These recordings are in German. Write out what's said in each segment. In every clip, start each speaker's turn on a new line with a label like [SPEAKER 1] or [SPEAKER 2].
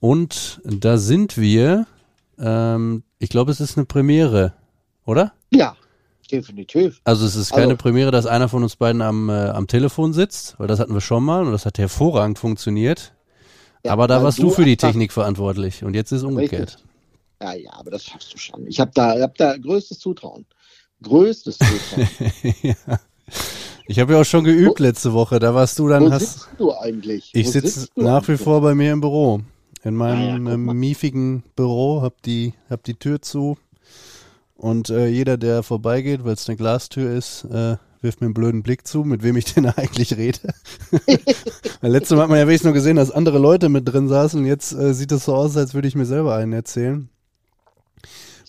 [SPEAKER 1] Und da sind wir, ähm, ich glaube, es ist eine Premiere, oder?
[SPEAKER 2] Ja, definitiv.
[SPEAKER 1] Also es ist keine also, Premiere, dass einer von uns beiden am, äh, am Telefon sitzt, weil das hatten wir schon mal und das hat hervorragend funktioniert. Ja, aber da warst du, für die Technik verantwortlich und jetzt ist es umgekehrt.
[SPEAKER 2] Richtig. Ja, ja, aber das schaffst du schon. Ich habe da, hab da größtes Zutrauen. Größtes Zutrauen. ja.
[SPEAKER 1] Ich habe ja auch schon geübt letzte Woche. Da warst du dann.
[SPEAKER 2] Wo
[SPEAKER 1] hast,
[SPEAKER 2] sitzt du eigentlich?
[SPEAKER 1] Ich sitze nach wie vor bei mir im Büro. In meinem ja, ja, miefigen Büro, hab die, hab die Tür zu. Und äh, jeder, der vorbeigeht, weil es eine Glastür ist, äh, wirft mir einen blöden Blick zu, mit wem ich denn eigentlich rede. Letztes Mal hat man ja wenigstens nur gesehen, dass andere Leute mit drin saßen. Jetzt äh, sieht es so aus, als würde ich mir selber einen erzählen.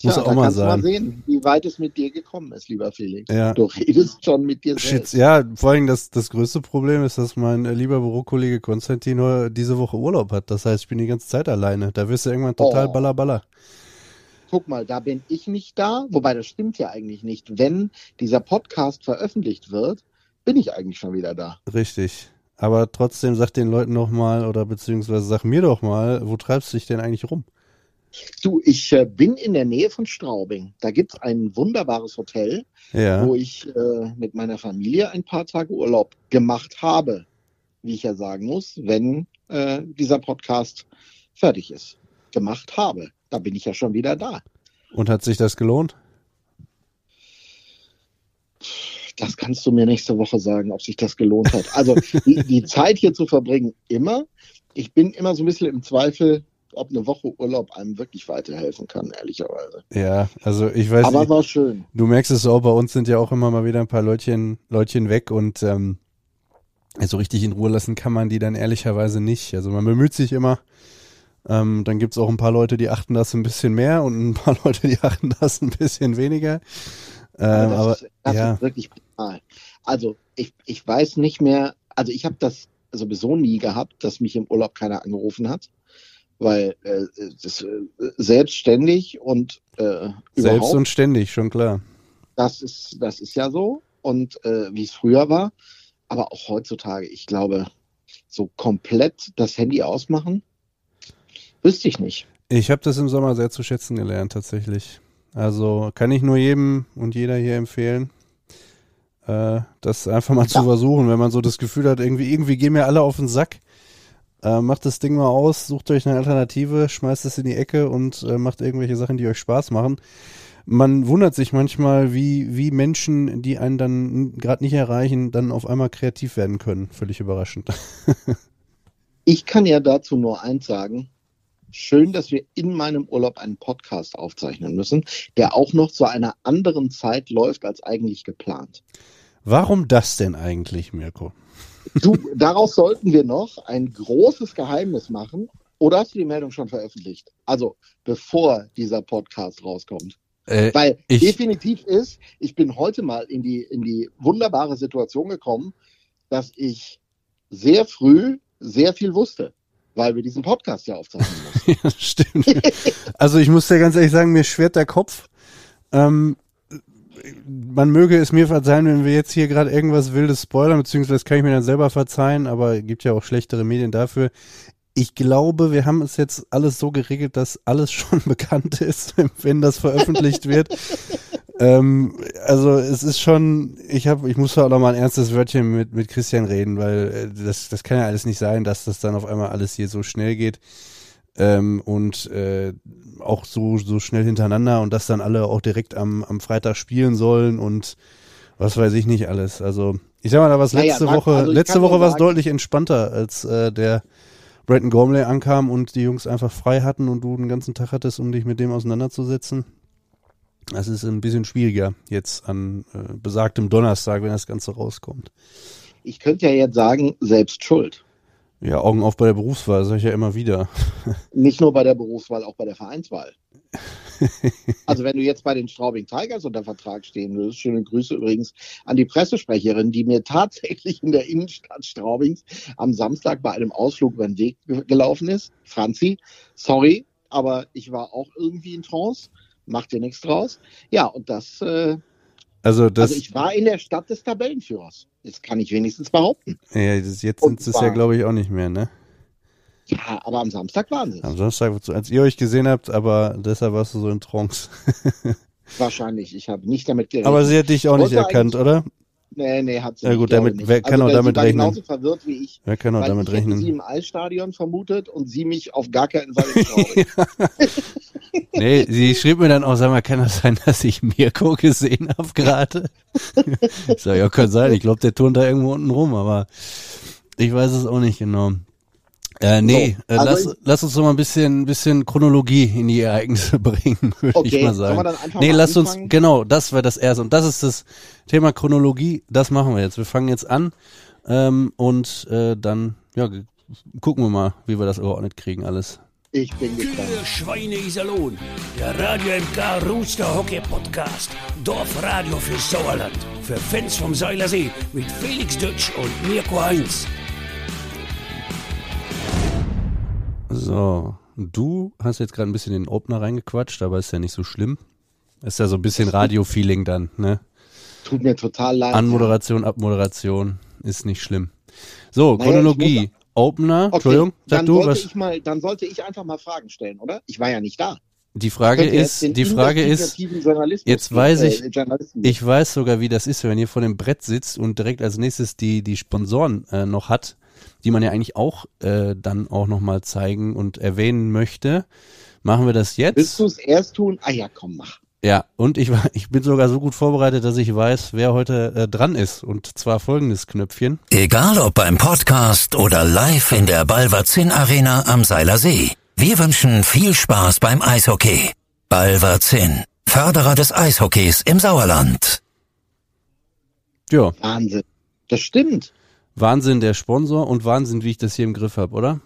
[SPEAKER 2] Muss Tja, auch mal sagen. Mal sehen, wie weit es mit dir gekommen ist, lieber Felix. Ja. Du redest schon mit dir selbst.
[SPEAKER 1] Ja, vor allem das, das größte Problem ist, dass mein äh, lieber Bürokollege Konstantin diese Woche Urlaub hat. Das heißt, ich bin die ganze Zeit alleine. Da wirst du irgendwann total oh. ballerballer.
[SPEAKER 2] Guck mal, da bin ich nicht da. Wobei, das stimmt ja eigentlich nicht. Wenn dieser Podcast veröffentlicht wird, bin ich eigentlich schon wieder da.
[SPEAKER 1] Richtig. Aber trotzdem sag den Leuten noch mal oder beziehungsweise sag mir doch mal, wo treibst du dich denn eigentlich rum?
[SPEAKER 2] Du, ich äh, bin in der Nähe von Straubing. Da gibt es ein wunderbares Hotel, ja. wo ich äh, mit meiner Familie ein paar Tage Urlaub gemacht habe. Wie ich ja sagen muss, wenn äh, dieser Podcast fertig ist. Gemacht habe. Da bin ich ja schon wieder da.
[SPEAKER 1] Und hat sich das gelohnt?
[SPEAKER 2] Das kannst du mir nächste Woche sagen, ob sich das gelohnt hat. Also die, die Zeit hier zu verbringen, immer. Ich bin immer so ein bisschen im Zweifel, ob eine Woche Urlaub einem wirklich weiterhelfen kann, ehrlicherweise.
[SPEAKER 1] Ja, also ich weiß
[SPEAKER 2] Aber nicht. war schön.
[SPEAKER 1] Du merkst es auch, bei uns sind ja auch immer mal wieder ein paar Leutchen, Leutchen weg und ähm, so richtig in Ruhe lassen kann man die dann ehrlicherweise nicht. Also man bemüht sich immer. Ähm, dann gibt's auch ein paar Leute, die achten das ein bisschen mehr und ein paar Leute, die achten das ein bisschen weniger.
[SPEAKER 2] Ähm, das aber ist, das ja. ist wirklich brutal. Also ich, ich weiß nicht mehr, also ich habe das sowieso nie gehabt, dass mich im Urlaub keiner angerufen hat weil äh, das, äh, selbstständig und äh,
[SPEAKER 1] selbst und ständig schon klar.
[SPEAKER 2] Das ist das ist ja so und äh, wie es früher war, aber auch heutzutage. Ich glaube, so komplett das Handy ausmachen, wüsste ich nicht.
[SPEAKER 1] Ich habe das im Sommer sehr zu schätzen gelernt tatsächlich. Also kann ich nur jedem und jeder hier empfehlen, äh, das einfach mal ja. zu versuchen, wenn man so das Gefühl hat, irgendwie irgendwie gehen mir alle auf den Sack äh, macht das Ding mal aus, sucht euch eine Alternative, schmeißt es in die Ecke und äh, macht irgendwelche Sachen, die euch Spaß machen. Man wundert sich manchmal, wie, wie Menschen, die einen dann gerade nicht erreichen, dann auf einmal kreativ werden können. Völlig überraschend.
[SPEAKER 2] ich kann ja dazu nur eins sagen. Schön, dass wir in meinem Urlaub einen Podcast aufzeichnen müssen, der auch noch zu einer anderen Zeit läuft als eigentlich geplant.
[SPEAKER 1] Warum das denn eigentlich, Mirko?
[SPEAKER 2] Du, daraus sollten wir noch ein großes Geheimnis machen. Oder hast du die Meldung schon veröffentlicht? Also bevor dieser Podcast rauskommt. Äh, Weil ich, definitiv ist, ich bin heute mal in die, in die wunderbare Situation gekommen, dass ich sehr früh sehr viel wusste, weil wir diesen Podcast ja aufzeichnen
[SPEAKER 1] müssen. ja, stimmt. also ich muss dir ganz ehrlich sagen, mir schwert der Kopf. Ähm, man möge es mir verzeihen, wenn wir jetzt hier gerade irgendwas Wildes spoilern, beziehungsweise kann ich mir dann selber verzeihen, aber es gibt ja auch schlechtere Medien dafür. Ich glaube, wir haben es jetzt alles so geregelt, dass alles schon bekannt ist, wenn das veröffentlicht wird. ähm, also es ist schon, ich habe, ich muss auch noch mal ein ernstes Wörtchen mit, mit Christian reden, weil äh, das, das kann ja alles nicht sein, dass das dann auf einmal alles hier so schnell geht ähm, und äh, auch so, so schnell hintereinander und dass dann alle auch direkt am, am Freitag spielen sollen und was weiß ich nicht alles. Also ich sag mal, da war es letzte naja, Woche, also letzte Woche war es deutlich entspannter, als äh, der Brayton Gormley ankam und die Jungs einfach frei hatten und du den ganzen Tag hattest, um dich mit dem auseinanderzusetzen. Das ist ein bisschen schwieriger jetzt an äh, besagtem Donnerstag, wenn das Ganze rauskommt.
[SPEAKER 2] Ich könnte ja jetzt sagen, selbst schuld.
[SPEAKER 1] Ja, Augen auf bei der Berufswahl, sage ich ja immer wieder.
[SPEAKER 2] Nicht nur bei der Berufswahl, auch bei der Vereinswahl. also wenn du jetzt bei den Straubing Tigers unter Vertrag stehen würdest, schöne Grüße übrigens an die Pressesprecherin, die mir tatsächlich in der Innenstadt Straubings am Samstag bei einem Ausflug über den Weg gelaufen ist. Franzi, sorry, aber ich war auch irgendwie in Trance. Macht dir nichts draus. Ja, und das äh,
[SPEAKER 1] also, das,
[SPEAKER 2] also ich war in der Stadt des Tabellenführers. Das kann ich wenigstens behaupten.
[SPEAKER 1] Ja, das, jetzt sind es ja, glaube ich, auch nicht mehr, ne?
[SPEAKER 2] Ja, aber am Samstag waren sie
[SPEAKER 1] Am Samstag, als ihr euch gesehen habt, aber deshalb warst du so in Trance.
[SPEAKER 2] Wahrscheinlich. Ich habe nicht damit gerechnet.
[SPEAKER 1] aber sie hat dich auch nicht erkannt, oder?
[SPEAKER 2] Nee, nee, hat sie
[SPEAKER 1] Ja,
[SPEAKER 2] nicht,
[SPEAKER 1] gut,
[SPEAKER 2] glaube
[SPEAKER 1] damit-
[SPEAKER 2] nicht.
[SPEAKER 1] wer kann
[SPEAKER 2] also,
[SPEAKER 1] auch damit rechnen?
[SPEAKER 2] genauso verwirrt wie ich.
[SPEAKER 1] Wer kann auch damit
[SPEAKER 2] ich
[SPEAKER 1] rechnen?
[SPEAKER 2] sie im Eisstadion vermutet und sie mich auf gar keinen Fall.
[SPEAKER 1] Nee, sie schrieb mir dann auch, sag mal, kann das sein, dass ich Mirko gesehen habe gerade? ich sag, ja, kann sein. Ich glaube, der turnt da irgendwo unten rum, aber ich weiß es auch nicht genau. Äh, nee,
[SPEAKER 2] So,
[SPEAKER 1] äh,
[SPEAKER 2] also
[SPEAKER 1] lass, lass uns doch mal ein bisschen, bisschen Chronologie in die Ereignisse bringen, würde ich
[SPEAKER 2] Okay,
[SPEAKER 1] mal
[SPEAKER 2] sollen wir
[SPEAKER 1] sagen.
[SPEAKER 2] dann einfach
[SPEAKER 1] Nee, lass uns,
[SPEAKER 2] anfangen?
[SPEAKER 1] genau, das wäre das erste. Und das ist das Thema Chronologie, das machen wir jetzt. Wir fangen jetzt an ähm, und äh, dann, ja, gucken wir mal, wie wir das überordnet kriegen alles.
[SPEAKER 2] Ich bin gespannt.
[SPEAKER 3] Kühe, Schweine, Iserlohn. Der Radio MK Rooster Hockey Podcast. Dorfradio für Sauerland. Für Fans vom Seilersee mit Felix Dutsch und Mirko Heinz.
[SPEAKER 1] So, du hast jetzt gerade ein bisschen in den Opener reingequatscht, aber ist ja nicht so schlimm. Ist ja so ein bisschen Radio-Feeling dann, ne?
[SPEAKER 2] Tut mir total leid.
[SPEAKER 1] Anmoderation, Abmoderation, ist nicht schlimm. So,
[SPEAKER 2] Naja,
[SPEAKER 1] Chronologie. Opener,
[SPEAKER 2] Okay,
[SPEAKER 1] Entschuldigung, sag
[SPEAKER 2] dann
[SPEAKER 1] du,
[SPEAKER 2] sollte
[SPEAKER 1] was?
[SPEAKER 2] ich mal, dann sollte ich einfach mal Fragen stellen, oder? Ich war ja nicht da.
[SPEAKER 1] Die Frage ist, die Frage ist, jetzt weiß
[SPEAKER 2] äh,
[SPEAKER 1] ich- ich weiß sogar, wie das ist, wenn ihr vor dem Brett sitzt und direkt als nächstes die, die Sponsoren äh, noch hat, die man ja eigentlich auch äh, dann auch nochmal zeigen und erwähnen möchte. Machen wir das jetzt?
[SPEAKER 2] Willst du es erst tun? Ah ja, komm, mach.
[SPEAKER 1] Ja, und ich, war- ich bin sogar so gut vorbereitet, dass ich weiß, wer heute äh, dran ist. Und zwar folgendes Knöpfchen.
[SPEAKER 4] Egal ob beim Podcast oder live in der Balverzin Arena am Seiler See. Wir wünschen viel Spaß beim Eishockey. Balverzin, Förderer des Eishockeys im Sauerland.
[SPEAKER 1] Ja,
[SPEAKER 2] Wahnsinn. Das stimmt.
[SPEAKER 1] Wahnsinn der Sponsor und Wahnsinn, wie ich das hier im Griff habe, oder?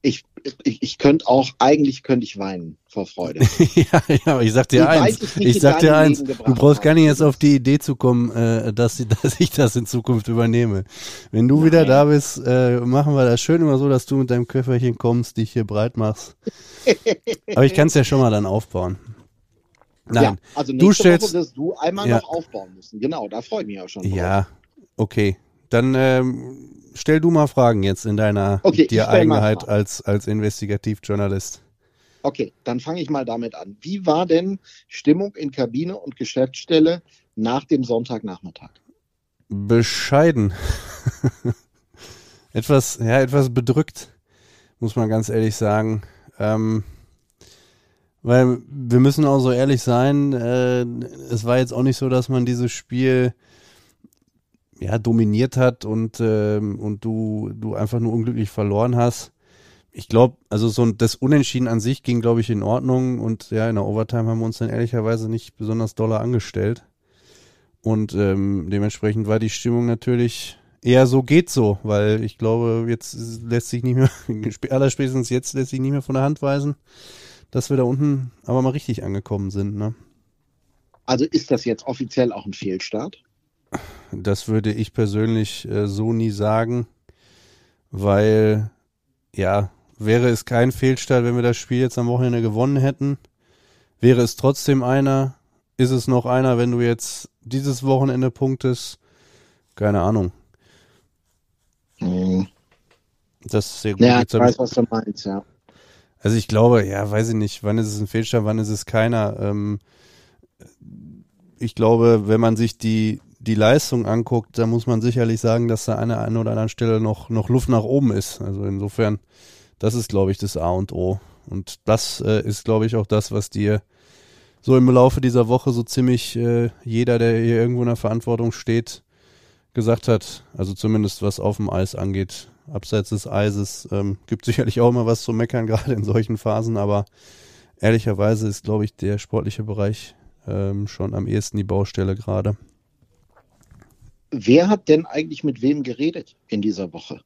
[SPEAKER 2] Ich, ich, ich könnte auch, eigentlich könnte ich weinen vor Freude.
[SPEAKER 1] ja, ja, aber ich sag dir
[SPEAKER 2] weit
[SPEAKER 1] eins.
[SPEAKER 2] ich
[SPEAKER 1] sag dir eins. Du brauchst gar nicht jetzt auf die Idee zu kommen, äh, dass, dass ich das in Zukunft übernehme. Wenn du wieder da bist, äh, machen wir das schön immer so, dass du mit deinem Köfferchen kommst, dich hier breit machst. Aber ich kann es ja schon mal dann aufbauen. Nein.
[SPEAKER 2] Ja, also
[SPEAKER 1] du stellst-
[SPEAKER 2] Woche wirst du einmal
[SPEAKER 1] Ja.
[SPEAKER 2] noch aufbauen müssen. Genau, da freue ich mich auch schon drauf.
[SPEAKER 1] Ja, okay. Dann ähm, stell du mal Fragen jetzt in deiner
[SPEAKER 2] Okay,
[SPEAKER 1] dir Eigenheit als, als Investigativjournalist.
[SPEAKER 2] Okay, dann fange ich mal damit an. Wie war denn Stimmung in Kabine und Geschäftsstelle nach dem Sonntagnachmittag?
[SPEAKER 1] Bescheiden. etwas, ja, etwas bedrückt, muss man ganz ehrlich sagen. Ähm, weil wir müssen auch so ehrlich sein, äh, es war jetzt auch nicht so, dass man dieses Spiel ja, dominiert hat und, ähm, und du, du einfach nur unglücklich verloren hast. Ich glaube, also so ein, das Unentschieden an sich ging, glaube ich, in Ordnung und ja, in der Overtime haben wir uns dann ehrlicherweise nicht besonders doller angestellt. Und ähm, dementsprechend war die Stimmung natürlich eher so geht so, weil ich glaube, jetzt lässt sich nicht mehr, allerspätestens jetzt lässt sich nicht mehr von der Hand weisen, dass wir da unten aber mal richtig angekommen sind. Ne?
[SPEAKER 2] Also ist das jetzt offiziell auch ein Fehlstart?
[SPEAKER 1] Das würde ich persönlich äh, so nie sagen, weil ja, wäre es kein Fehlstart, wenn wir das Spiel jetzt am Wochenende gewonnen hätten. Wäre es trotzdem einer, ist es noch einer, wenn du jetzt dieses Wochenende punktest? Keine Ahnung.
[SPEAKER 2] Hm.
[SPEAKER 1] Das ist sehr gut.
[SPEAKER 2] Ja, ich weiß, was du meinst, ja.
[SPEAKER 1] Also ich glaube, ja, weiß ich nicht, wann ist es ein Fehlstart, wann ist es keiner. Ähm, ich glaube, wenn man sich die, die Leistung anguckt, da muss man sicherlich sagen, dass da an der einen oder anderen Stelle noch, noch Luft nach oben ist. Also insofern, das ist, glaube ich, das A und O. Und das äh, ist, glaube ich, auch das, was dir so im Laufe dieser Woche so ziemlich äh, jeder, der hier irgendwo in der Verantwortung steht, gesagt hat. Also zumindest was auf dem Eis angeht. Abseits des Eises ähm, gibt sicherlich auch immer was zu meckern, gerade in solchen Phasen, aber ehrlicherweise ist, glaube ich, der sportliche Bereich ähm, schon am ehesten die Baustelle gerade.
[SPEAKER 2] Wer hat denn eigentlich mit wem geredet in dieser Woche?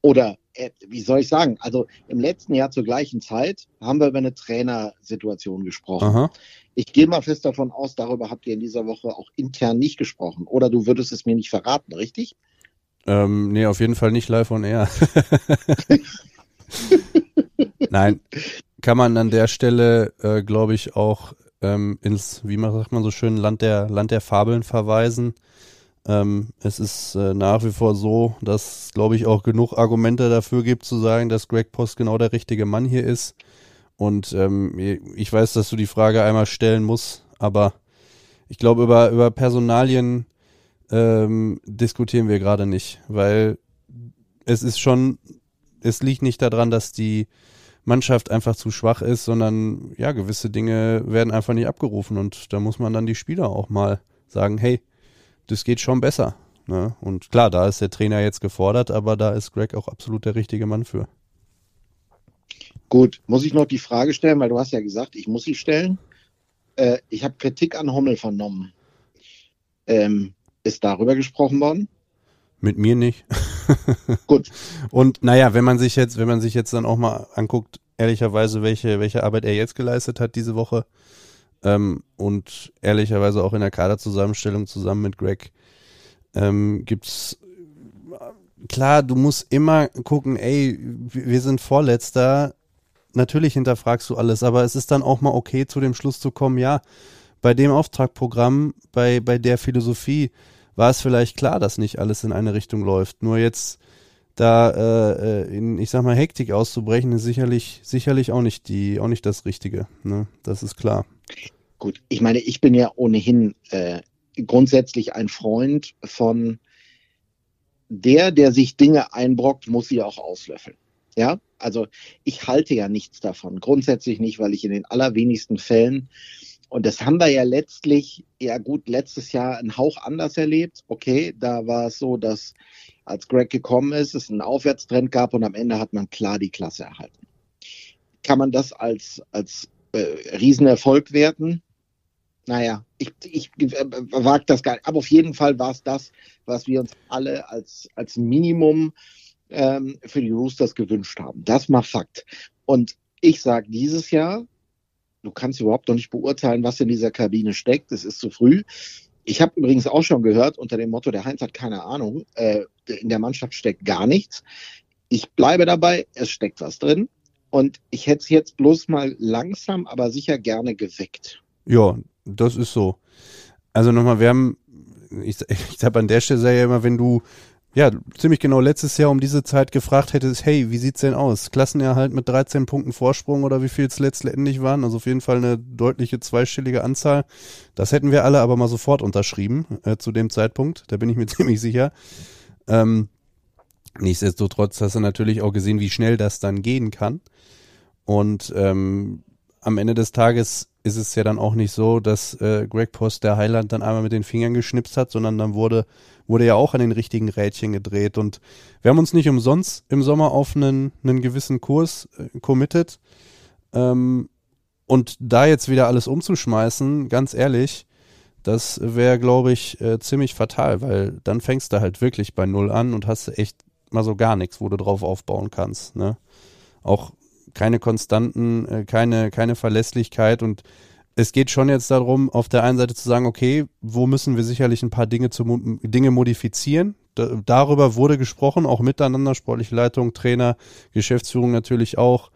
[SPEAKER 2] Oder äh, wie soll ich sagen? Also im letzten Jahr zur gleichen Zeit haben wir über eine Trainersituation gesprochen.
[SPEAKER 1] Aha.
[SPEAKER 2] Ich gehe mal fest davon aus, darüber habt ihr in dieser Woche auch intern nicht gesprochen. Oder du würdest es mir nicht verraten, richtig?
[SPEAKER 1] Ähm, nee, auf jeden Fall nicht live on air. Nein, kann man an der Stelle, äh, glaube ich, auch ähm, ins, wie man sagt man so schön, Land der, Land der Fabeln verweisen. Ähm, es ist äh, nach wie vor so, dass, glaube ich, auch genug Argumente dafür gibt, zu sagen, dass Greg Post genau der richtige Mann hier ist. Und ähm, ich weiß, dass du die Frage einmal stellen musst, aber ich glaube, über, über Personalien ähm, diskutieren wir gerade nicht, weil es ist schon, es liegt nicht daran, dass die Mannschaft einfach zu schwach ist, sondern ja, gewisse Dinge werden einfach nicht abgerufen und da muss man dann die Spieler auch mal sagen, hey, das geht schon besser. Ne? Und klar, da ist der Trainer jetzt gefordert, aber da ist Greg auch absolut der richtige Mann für.
[SPEAKER 2] Gut, muss ich noch die Frage stellen, weil du hast ja gesagt, ich muss sie stellen. Äh, ich habe Kritik an Hommel vernommen. Ähm, ist darüber gesprochen worden?
[SPEAKER 1] Mit mir nicht.
[SPEAKER 2] Gut.
[SPEAKER 1] Und naja, wenn man sich jetzt, wenn man sich jetzt dann auch mal anguckt, ehrlicherweise, welche, welche Arbeit er jetzt geleistet hat diese Woche, ähm, und ehrlicherweise auch in der Kaderzusammenstellung zusammen mit Greg, ähm, gibt's klar, du musst immer gucken, ey, wir sind Vorletzter. Natürlich hinterfragst du alles, aber es ist dann auch mal okay, zu dem Schluss zu kommen, ja, bei dem Auftragprogramm, bei, bei der Philosophie war es vielleicht klar, dass nicht alles in eine Richtung läuft. Nur jetzt da äh, äh, in, ich sag mal, Hektik auszubrechen, ist sicherlich, sicherlich auch nicht die, auch nicht das Richtige. Ne? Das ist klar.
[SPEAKER 2] Gut, ich meine, ich bin ja ohnehin äh, grundsätzlich ein Freund von der, der sich Dinge einbrockt, muss sie auch auslöffeln. Ja, also ich halte ja nichts davon. Grundsätzlich nicht, weil ich in den allerwenigsten Fällen und das haben wir ja letztlich, ja gut, letztes Jahr einen Hauch anders erlebt. Okay, da war es so, dass als Greg gekommen ist, es einen Aufwärtstrend gab und am Ende hat man klar die Klasse erhalten. Kann man das als, als äh, Riesenerfolg werten? Naja, ich, ich äh, wage das gar nicht. Aber auf jeden Fall war es das, was wir uns alle als, als Minimum ähm, für die Roosters gewünscht haben. Das macht Fakt. Und ich sage dieses Jahr, du kannst überhaupt noch nicht beurteilen, was in dieser Kabine steckt. Es ist zu früh. Ich habe übrigens auch schon gehört, unter dem Motto, der Heinz hat keine Ahnung, äh, in der Mannschaft steckt gar nichts. Ich bleibe dabei, es steckt was drin. Und ich hätte es jetzt bloß mal langsam, aber sicher gerne geweckt.
[SPEAKER 1] Ja, das ist so. Also nochmal, wir haben, ich, ich habe an der Stelle ja immer, wenn du ja, ziemlich genau letztes Jahr um diese Zeit gefragt hättest, hey, wie sieht's denn aus? Klassenerhalt mit 13 Punkten Vorsprung oder wie viel es letztendlich waren? Also auf jeden Fall eine deutliche zweistellige Anzahl. Das hätten wir alle aber mal sofort unterschrieben äh, zu dem Zeitpunkt. Da bin ich mir ziemlich sicher. Ähm, nichtsdestotrotz hast du natürlich auch gesehen, wie schnell das dann gehen kann. Und ähm, am Ende des Tages ist es ja dann auch nicht so, dass äh, Greg Post der Highland dann einmal mit den Fingern geschnipst hat, sondern dann wurde, wurde ja auch an den richtigen Rädchen gedreht. Und wir haben uns nicht umsonst im Sommer auf einen, einen gewissen Kurs äh, committed. Ähm, und da jetzt wieder alles umzuschmeißen, ganz ehrlich, das wäre, glaube ich, äh, ziemlich fatal, weil dann fängst du halt wirklich bei Null an und hast echt mal so gar nichts, wo du drauf aufbauen kannst. Ne? Auch keine Konstanten, äh, keine, keine Verlässlichkeit und es geht schon jetzt darum, auf der einen Seite zu sagen, okay, wo müssen wir sicherlich ein paar Dinge zu Dinge modifizieren? Da, darüber wurde gesprochen, auch miteinander, sportliche Leitung, Trainer, Geschäftsführung natürlich auch.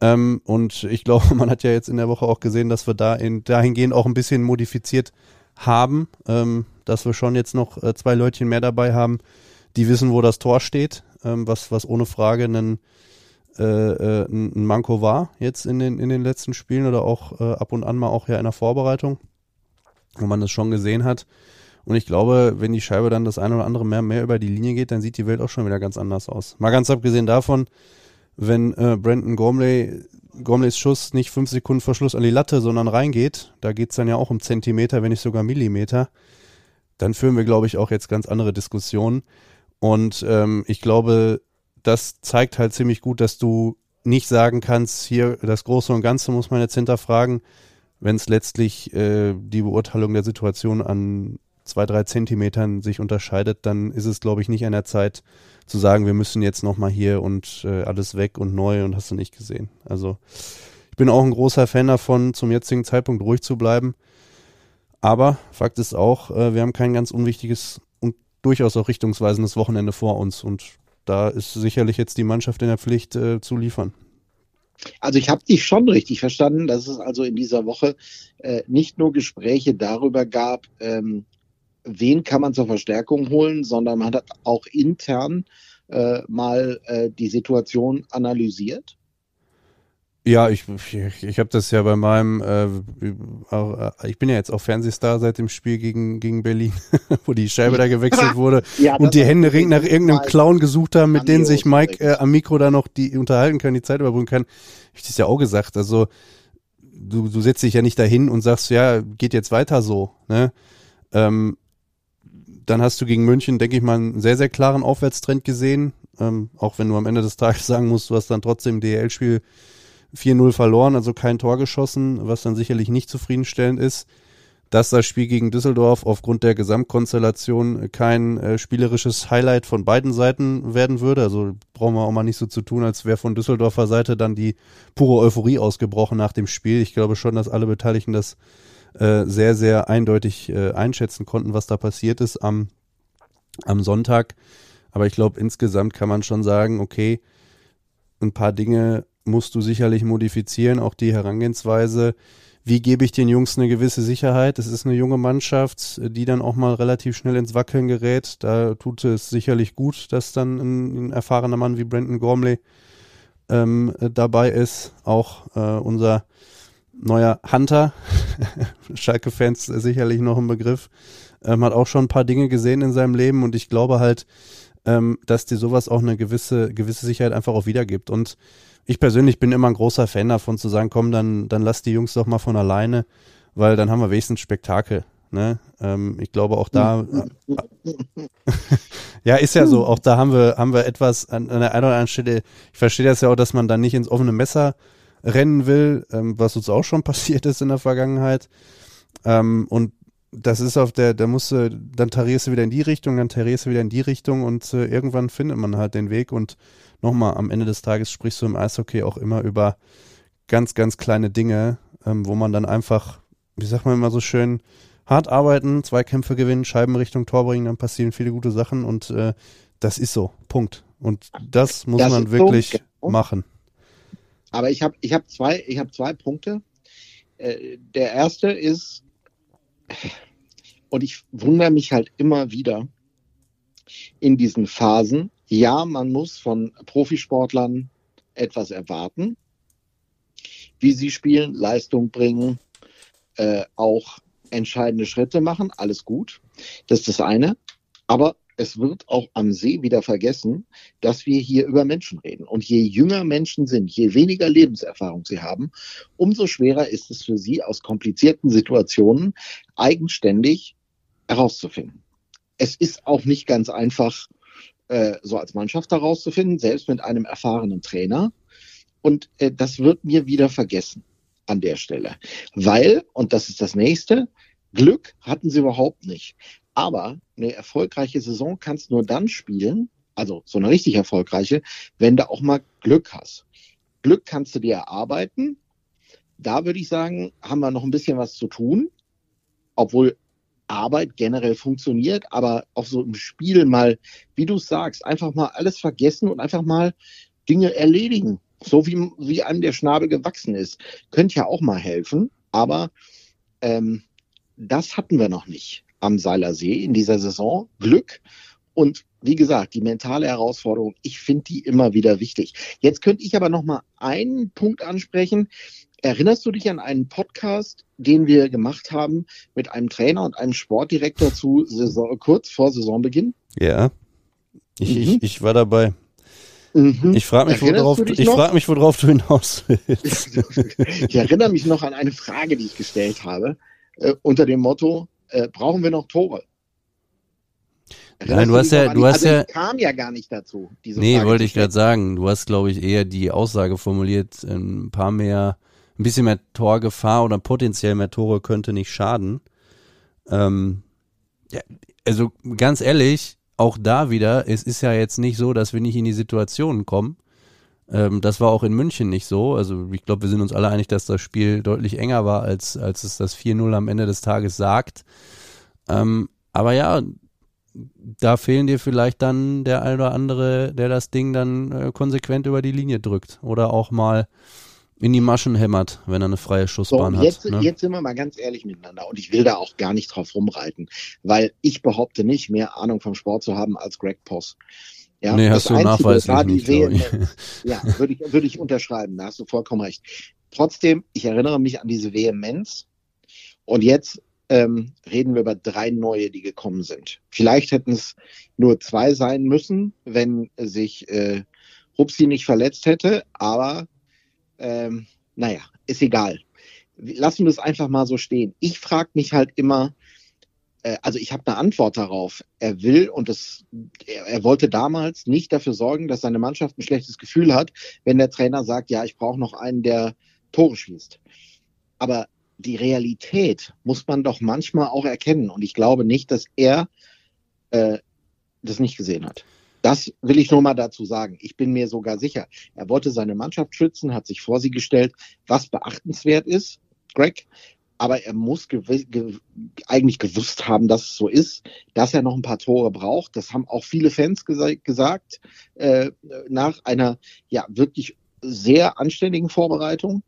[SPEAKER 1] Ähm, und ich glaube, man hat ja jetzt in der Woche auch gesehen, dass wir da in, dahingehend auch ein bisschen modifiziert haben, ähm, dass wir schon jetzt noch äh, zwei Leutchen mehr dabei haben, die wissen, wo das Tor steht, ähm, was, was ohne Frage einen äh, äh, ein Manko war jetzt in den, in den letzten Spielen oder auch äh, ab und an mal auch ja in der Vorbereitung, wo man das schon gesehen hat. Und ich glaube, wenn die Scheibe dann das eine oder andere mehr, mehr über die Linie geht, dann sieht die Welt auch schon wieder ganz anders aus. Mal ganz abgesehen davon, wenn äh, Brandon Gormley, Gormleys Schuss nicht fünf Sekunden Verschluss an die Latte, sondern reingeht, da geht's dann ja auch um Zentimeter, wenn nicht sogar Millimeter, dann führen wir, glaube ich, auch jetzt ganz andere Diskussionen. Und ähm, ich glaube, das zeigt halt ziemlich gut, dass du nicht sagen kannst, hier das Große und Ganze muss man jetzt hinterfragen, wenn es letztlich äh, die Beurteilung der Situation an zwei, drei Zentimetern sich unterscheidet, dann ist es, glaube ich, nicht an der Zeit zu sagen, wir müssen jetzt nochmal hier und äh, alles weg und neu und hast du nicht gesehen. Also ich bin auch ein großer Fan davon, zum jetzigen Zeitpunkt ruhig zu bleiben. Aber Fakt ist auch, äh, wir haben kein ganz unwichtiges durchaus auch richtungsweisendes Wochenende vor uns und da ist sicherlich jetzt die Mannschaft in der Pflicht äh, zu liefern.
[SPEAKER 2] Also ich habe dich schon richtig verstanden, dass es also in dieser Woche äh, nicht nur Gespräche darüber gab, ähm, wen kann man zur Verstärkung holen, sondern man hat auch intern äh, mal äh, die Situation analysiert?
[SPEAKER 1] Ja, ich, ich, ich habe das ja bei meinem, äh, auch, äh, ich bin ja jetzt auch Fernsehstar seit dem Spiel gegen, gegen Berlin, wo die Scheibe da gewechselt wurde
[SPEAKER 2] Ja,
[SPEAKER 1] und die Hände ring nach irgendeinem Clown gesucht haben, mit denen sich Mike äh, am Mikro da noch die unterhalten kann, die Zeit überbrücken kann. Hab ich das ja auch gesagt. Also du, du setzt dich ja nicht dahin und sagst, ja, geht jetzt weiter so. Ne? Ähm, dann hast du gegen München, denke ich mal, einen sehr, sehr klaren Aufwärtstrend gesehen. Ähm, auch wenn du am Ende des Tages sagen musst, du hast dann trotzdem DL-Spiel 4-0 verloren, also kein Tor geschossen, was dann sicherlich nicht zufriedenstellend ist. Dass das Spiel gegen Düsseldorf aufgrund der Gesamtkonstellation kein äh, spielerisches Highlight von beiden Seiten werden würde. Also brauchen wir auch mal nicht so zu tun, als wäre von Düsseldorfer Seite dann die pure Euphorie ausgebrochen nach dem Spiel. Ich glaube schon, dass alle Beteiligten das äh, sehr, sehr eindeutig äh, einschätzen konnten, was da passiert ist am, am Sonntag. Aber ich glaube, insgesamt kann man schon sagen, okay, ein paar Dinge musst du sicherlich modifizieren, auch die Herangehensweise. Wie gebe ich den Jungs eine gewisse Sicherheit? Es ist eine junge Mannschaft, die dann auch mal relativ schnell ins Wackeln gerät. Da tut es sicherlich gut, dass dann ein, ein erfahrener Mann wie Brandon Gormley ähm, dabei ist. Auch äh, unser neuer Hunter, Schalke-Fans sicherlich noch ein Begriff, ähm, hat auch schon ein paar Dinge gesehen in seinem Leben und ich glaube halt, ähm, dass dir sowas auch eine gewisse, gewisse Sicherheit einfach auch wiedergibt. Und ich persönlich bin immer ein großer Fan davon zu sagen, komm, dann, dann lass die Jungs doch mal von alleine, weil dann haben wir wenigstens Spektakel. Ne? Ähm, ich glaube auch da, ja, ist ja so, auch da haben wir, haben wir etwas an, an der einen oder anderen Stelle, ich verstehe das ja auch, dass man dann nicht ins offene Messer rennen will, ähm, was uns auch schon passiert ist in der Vergangenheit. Ähm, und das ist auf der, da musst du, dann tarierst du wieder in die Richtung, dann tarierst du wieder in die Richtung und äh, irgendwann findet man halt den Weg und nochmal, am Ende des Tages sprichst du im Eishockey auch immer über ganz, ganz kleine Dinge, ähm, wo man dann einfach, wie sagt man immer so schön, hart arbeiten, Zweikämpfe gewinnen, Scheiben Richtung Tor bringen, dann passieren viele gute Sachen und äh, das ist so. Punkt. Und das muss
[SPEAKER 2] Das
[SPEAKER 1] man
[SPEAKER 2] so,
[SPEAKER 1] wirklich
[SPEAKER 2] genau.
[SPEAKER 1] machen.
[SPEAKER 2] Aber ich habe ich hab zwei, ich hab zwei Punkte. Äh, der erste ist, und ich wundere mich halt immer wieder in diesen Phasen, ja, man muss von Profisportlern etwas erwarten, wie sie spielen, Leistung bringen, äh, auch entscheidende Schritte machen, alles gut. Das ist das eine. Aber es wird auch am See wieder vergessen, dass wir hier über Menschen reden. Und je jünger Menschen sind, je weniger Lebenserfahrung sie haben, umso schwerer ist es für sie, aus komplizierten Situationen eigenständig herauszufinden. Es ist auch nicht ganz einfach, äh, so als Mannschaft herauszufinden, selbst mit einem erfahrenen Trainer. Und äh, das wird mir wieder vergessen an der Stelle. Weil, und das ist das nächste, Glück hatten sie überhaupt nicht. Aber eine erfolgreiche Saison kannst nur dann spielen, also so eine richtig erfolgreiche, wenn du auch mal Glück hast. Glück kannst du dir erarbeiten. Da würde ich sagen, haben wir noch ein bisschen was zu tun, obwohl Arbeit generell funktioniert, aber auch so im Spiel mal, wie du sagst, einfach mal alles vergessen und einfach mal Dinge erledigen. So wie, wie einem der Schnabel gewachsen ist. Könnte ja auch mal helfen, aber ähm, das hatten wir noch nicht am Seiler See in dieser Saison. Glück und wie gesagt, die mentale Herausforderung, ich finde die immer wieder wichtig. Jetzt könnte ich aber noch mal einen Punkt ansprechen. Erinnerst du dich an einen Podcast, den wir gemacht haben mit einem Trainer und einem Sportdirektor zu Saison, kurz vor Saisonbeginn?
[SPEAKER 1] Ja. Ich,
[SPEAKER 2] Mhm.
[SPEAKER 1] ich, ich war dabei.
[SPEAKER 2] Mhm.
[SPEAKER 1] Ich frage mich,
[SPEAKER 2] Erinnerst
[SPEAKER 1] worauf,
[SPEAKER 2] du
[SPEAKER 1] ich frag mich, worauf du hinaus willst.
[SPEAKER 2] Ich erinnere mich noch an eine Frage, die ich gestellt habe, äh, unter dem Motto, äh, brauchen wir noch Tore?
[SPEAKER 1] Nein, du hast ja- du hast
[SPEAKER 2] also
[SPEAKER 1] ja-
[SPEAKER 2] kam ja gar nicht dazu, diese
[SPEAKER 1] Nee,
[SPEAKER 2] Frage
[SPEAKER 1] wollte ich gerade sagen. Du hast, glaube ich, eher die Aussage formuliert, ein paar mehr, ein bisschen mehr Torgefahr oder potenziell mehr Tore könnte nicht schaden. Ähm, ja, also ganz ehrlich, auch da wieder, es ist ja jetzt nicht so, dass wir nicht in die Situation kommen. Ähm, das war auch in München nicht so. Also ich glaube, wir sind uns alle einig, dass das Spiel deutlich enger war, als, als es das 4-0 am Ende des Tages sagt. Ähm, aber ja, da fehlen dir vielleicht dann der ein oder andere, der das Ding dann äh, konsequent über die Linie drückt. Oder auch mal in die Maschen hämmert, wenn er eine freie Schussbahn
[SPEAKER 2] so,
[SPEAKER 1] hat.
[SPEAKER 2] Jetzt,
[SPEAKER 1] ne?
[SPEAKER 2] jetzt sind wir mal ganz ehrlich miteinander und ich will da auch gar nicht drauf rumreiten, weil ich behaupte nicht, mehr Ahnung vom Sport zu haben als Greg Poss. Ja,
[SPEAKER 1] nee,
[SPEAKER 2] das
[SPEAKER 1] hast du
[SPEAKER 2] Einzige
[SPEAKER 1] nachweislich
[SPEAKER 2] war die
[SPEAKER 1] nicht.
[SPEAKER 2] Ja, würde ich, würde ich unterschreiben, da hast du vollkommen recht. Trotzdem, ich erinnere mich an diese Vehemenz und jetzt ähm, reden wir über drei neue, die gekommen sind. Vielleicht hätten es nur zwei sein müssen, wenn sich äh, Rupsi nicht verletzt hätte, aber ähm, naja, ist egal. Lassen wir es einfach mal so stehen. Ich frage mich halt immer, äh, also ich habe eine Antwort darauf. Er will und das, er, er wollte damals nicht dafür sorgen, dass seine Mannschaft ein schlechtes Gefühl hat, wenn der Trainer sagt, ja, ich brauche noch einen, der Tore schießt. Aber die Realität muss man doch manchmal auch erkennen. Und ich glaube nicht, dass er äh, das nicht gesehen hat. Das will ich nur mal dazu sagen. Ich bin mir sogar sicher. Er wollte seine Mannschaft schützen, hat sich vor sie gestellt, was beachtenswert ist, Greg. Aber er muss gew ge eigentlich gewusst haben, dass es so ist, dass er noch ein paar Tore braucht. Das haben auch viele Fans gesa gesagt, äh, nach einer ja wirklich sehr anständigen Vorbereitung.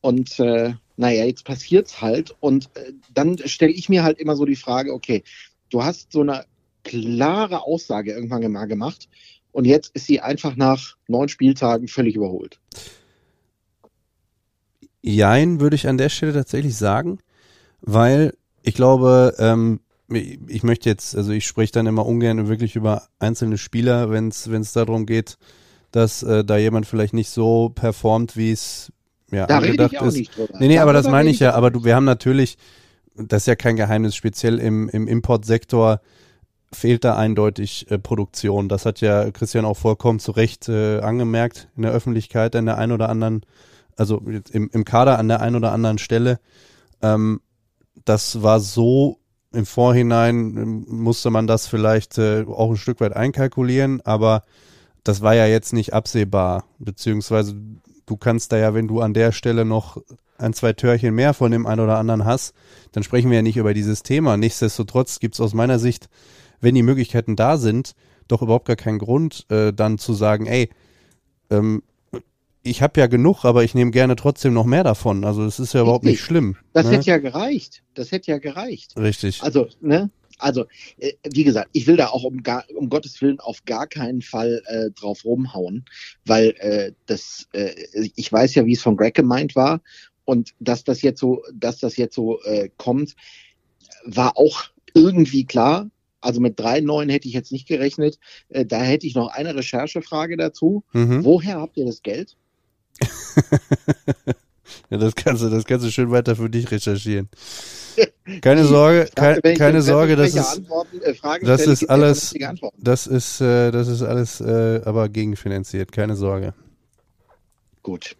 [SPEAKER 2] Und äh, naja, jetzt passiert's halt. Und äh, dann stelle ich mir halt immer so die Frage, okay, du hast so eine klare Aussage irgendwann mal gemacht und jetzt ist sie einfach nach neun Spieltagen völlig überholt.
[SPEAKER 1] Jein, würde ich an der Stelle tatsächlich sagen, weil ich glaube, ähm, ich möchte jetzt, also ich spreche dann immer ungern wirklich über einzelne Spieler, wenn es darum geht, dass äh, da jemand vielleicht nicht so performt, wie es ja,
[SPEAKER 2] da rede
[SPEAKER 1] angedacht
[SPEAKER 2] ich auch
[SPEAKER 1] ist.
[SPEAKER 2] nicht drüber.
[SPEAKER 1] Nee, nee, aber das meine ich ja, aber du, wir haben natürlich, das ist ja kein Geheimnis, speziell im, im Importsektor fehlt da eindeutig äh, Produktion. Das hat ja Christian auch vollkommen zu Recht äh, angemerkt in der Öffentlichkeit an der einen oder anderen, also im, im Kader an der einen oder anderen Stelle. Ähm, das war so im Vorhinein ähm, musste man das vielleicht äh, auch ein Stück weit einkalkulieren, aber das war ja jetzt nicht absehbar, beziehungsweise du kannst da ja, wenn du an der Stelle noch ein, zwei Törchen mehr von dem einen oder anderen hast, dann sprechen wir ja nicht über dieses Thema. Nichtsdestotrotz gibt es aus meiner Sicht, wenn die Möglichkeiten da sind, doch überhaupt gar keinen Grund, äh, dann zu sagen, ey, ähm, ich habe ja genug, aber ich nehme gerne trotzdem noch mehr davon. Also es ist ja überhaupt nicht
[SPEAKER 2] Richtig.
[SPEAKER 1] schlimm.
[SPEAKER 2] Das
[SPEAKER 1] ne?
[SPEAKER 2] hätte ja gereicht. Das hätte ja gereicht.
[SPEAKER 1] Richtig.
[SPEAKER 2] Also, ne? Also, äh, wie gesagt, ich will da auch um, gar, um Gottes Willen auf gar keinen Fall äh, drauf rumhauen, weil äh, das, äh, ich weiß ja, wie es von Greg gemeint war und dass das jetzt so, dass das jetzt so äh, kommt, war auch irgendwie klar. Also mit drei neuen hätte ich jetzt nicht gerechnet. Äh, da hätte ich noch eine Recherchefrage dazu.
[SPEAKER 1] Mhm.
[SPEAKER 2] Woher habt ihr das Geld?
[SPEAKER 1] Ja, das kannst du, das kannst du schön weiter für dich recherchieren. Keine Sorge,
[SPEAKER 2] dachte,
[SPEAKER 1] keine Sorge, das ist,
[SPEAKER 2] äh,
[SPEAKER 1] das ist alles- das ist, äh, das ist alles, äh, aber gegenfinanziert. Keine Sorge.
[SPEAKER 2] Gut.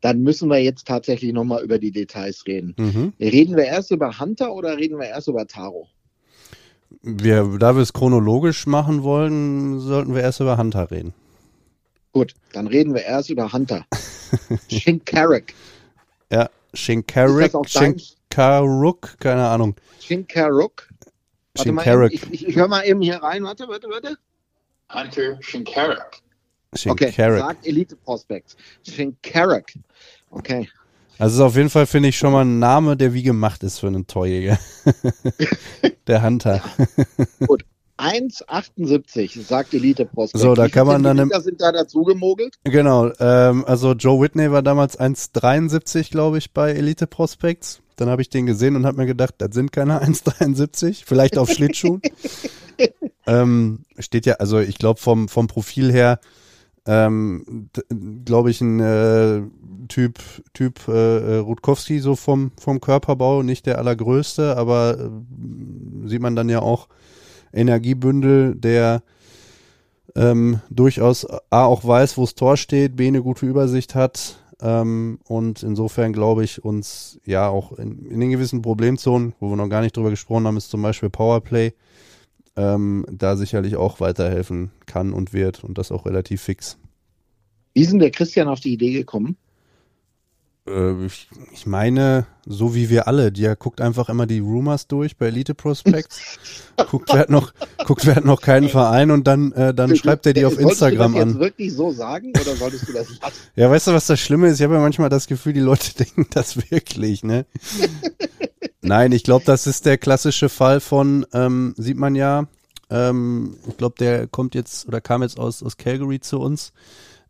[SPEAKER 2] Dann müssen wir jetzt tatsächlich nochmal über die Details reden.
[SPEAKER 1] Mhm.
[SPEAKER 2] Reden wir erst über Hunter oder reden wir erst über Taro?
[SPEAKER 1] Wir, da wir es chronologisch machen wollen, sollten wir erst über Hunter reden.
[SPEAKER 2] Gut, dann reden wir erst über Hunter. Shinkarik.
[SPEAKER 1] Ja, Shinkarik, Shinkaruk, keine Ahnung.
[SPEAKER 2] Shinkaruk.
[SPEAKER 1] Shinkarik,
[SPEAKER 2] ich, ich, ich höre mal eben hier rein. Warte, warte, warte.
[SPEAKER 5] Hunter Shinkarik.
[SPEAKER 2] Okay,
[SPEAKER 1] Shinkarik.
[SPEAKER 2] sagt Elite Prospects. Shinkarik. Okay.
[SPEAKER 1] Also ist auf jeden Fall, finde ich, schon mal ein Name, der wie gemacht ist für einen Torjäger. der Hunter.
[SPEAKER 2] 1,78 sagt Elite Prospects.
[SPEAKER 1] So, da kann man dann im-
[SPEAKER 2] Zentimeter sind da dazu gemogelt?
[SPEAKER 1] Genau, ähm, also Joe Whitney war damals 1,73, glaube ich, bei Elite Prospects. Dann habe ich den gesehen und habe mir gedacht, das sind keine 1,73, vielleicht auf Schlittschuhen. ähm, steht ja, also ich glaube vom, vom Profil her, ähm, glaube ich, ein äh, Typ, Typ äh, äh, Rutkowski so vom, vom Körperbau, nicht der allergrößte, aber äh, sieht man dann ja auch Energiebündel, der ähm, durchaus A auch weiß, wo das Tor steht, B eine gute Übersicht hat ähm, und insofern glaube ich uns ja auch in, in den gewissen Problemzonen, wo wir noch gar nicht drüber gesprochen haben, ist zum Beispiel Powerplay, ähm, da sicherlich auch weiterhelfen kann und wird und das auch relativ fix.
[SPEAKER 2] Wie ist denn der Christian auf die Idee gekommen?
[SPEAKER 1] Äh, ich, ich meine, so wie wir alle, der guckt einfach immer die Rumors durch bei Elite Prospects, guckt, wer hat noch, guckt, wer hat noch keinen Verein und dann, äh, dann schreibt er die auf Instagram
[SPEAKER 2] Solltest du das
[SPEAKER 1] an.
[SPEAKER 2] jetzt wirklich so sagen oder solltest du das lassen?
[SPEAKER 1] Ja, weißt du, was das Schlimme ist? Ich habe ja manchmal das Gefühl, die Leute denken das wirklich, ne? Nein, ich glaube, das ist der klassische Fall von, ähm, sieht man ja, ähm, ich glaube, der kommt jetzt oder kam jetzt aus, aus Calgary zu uns,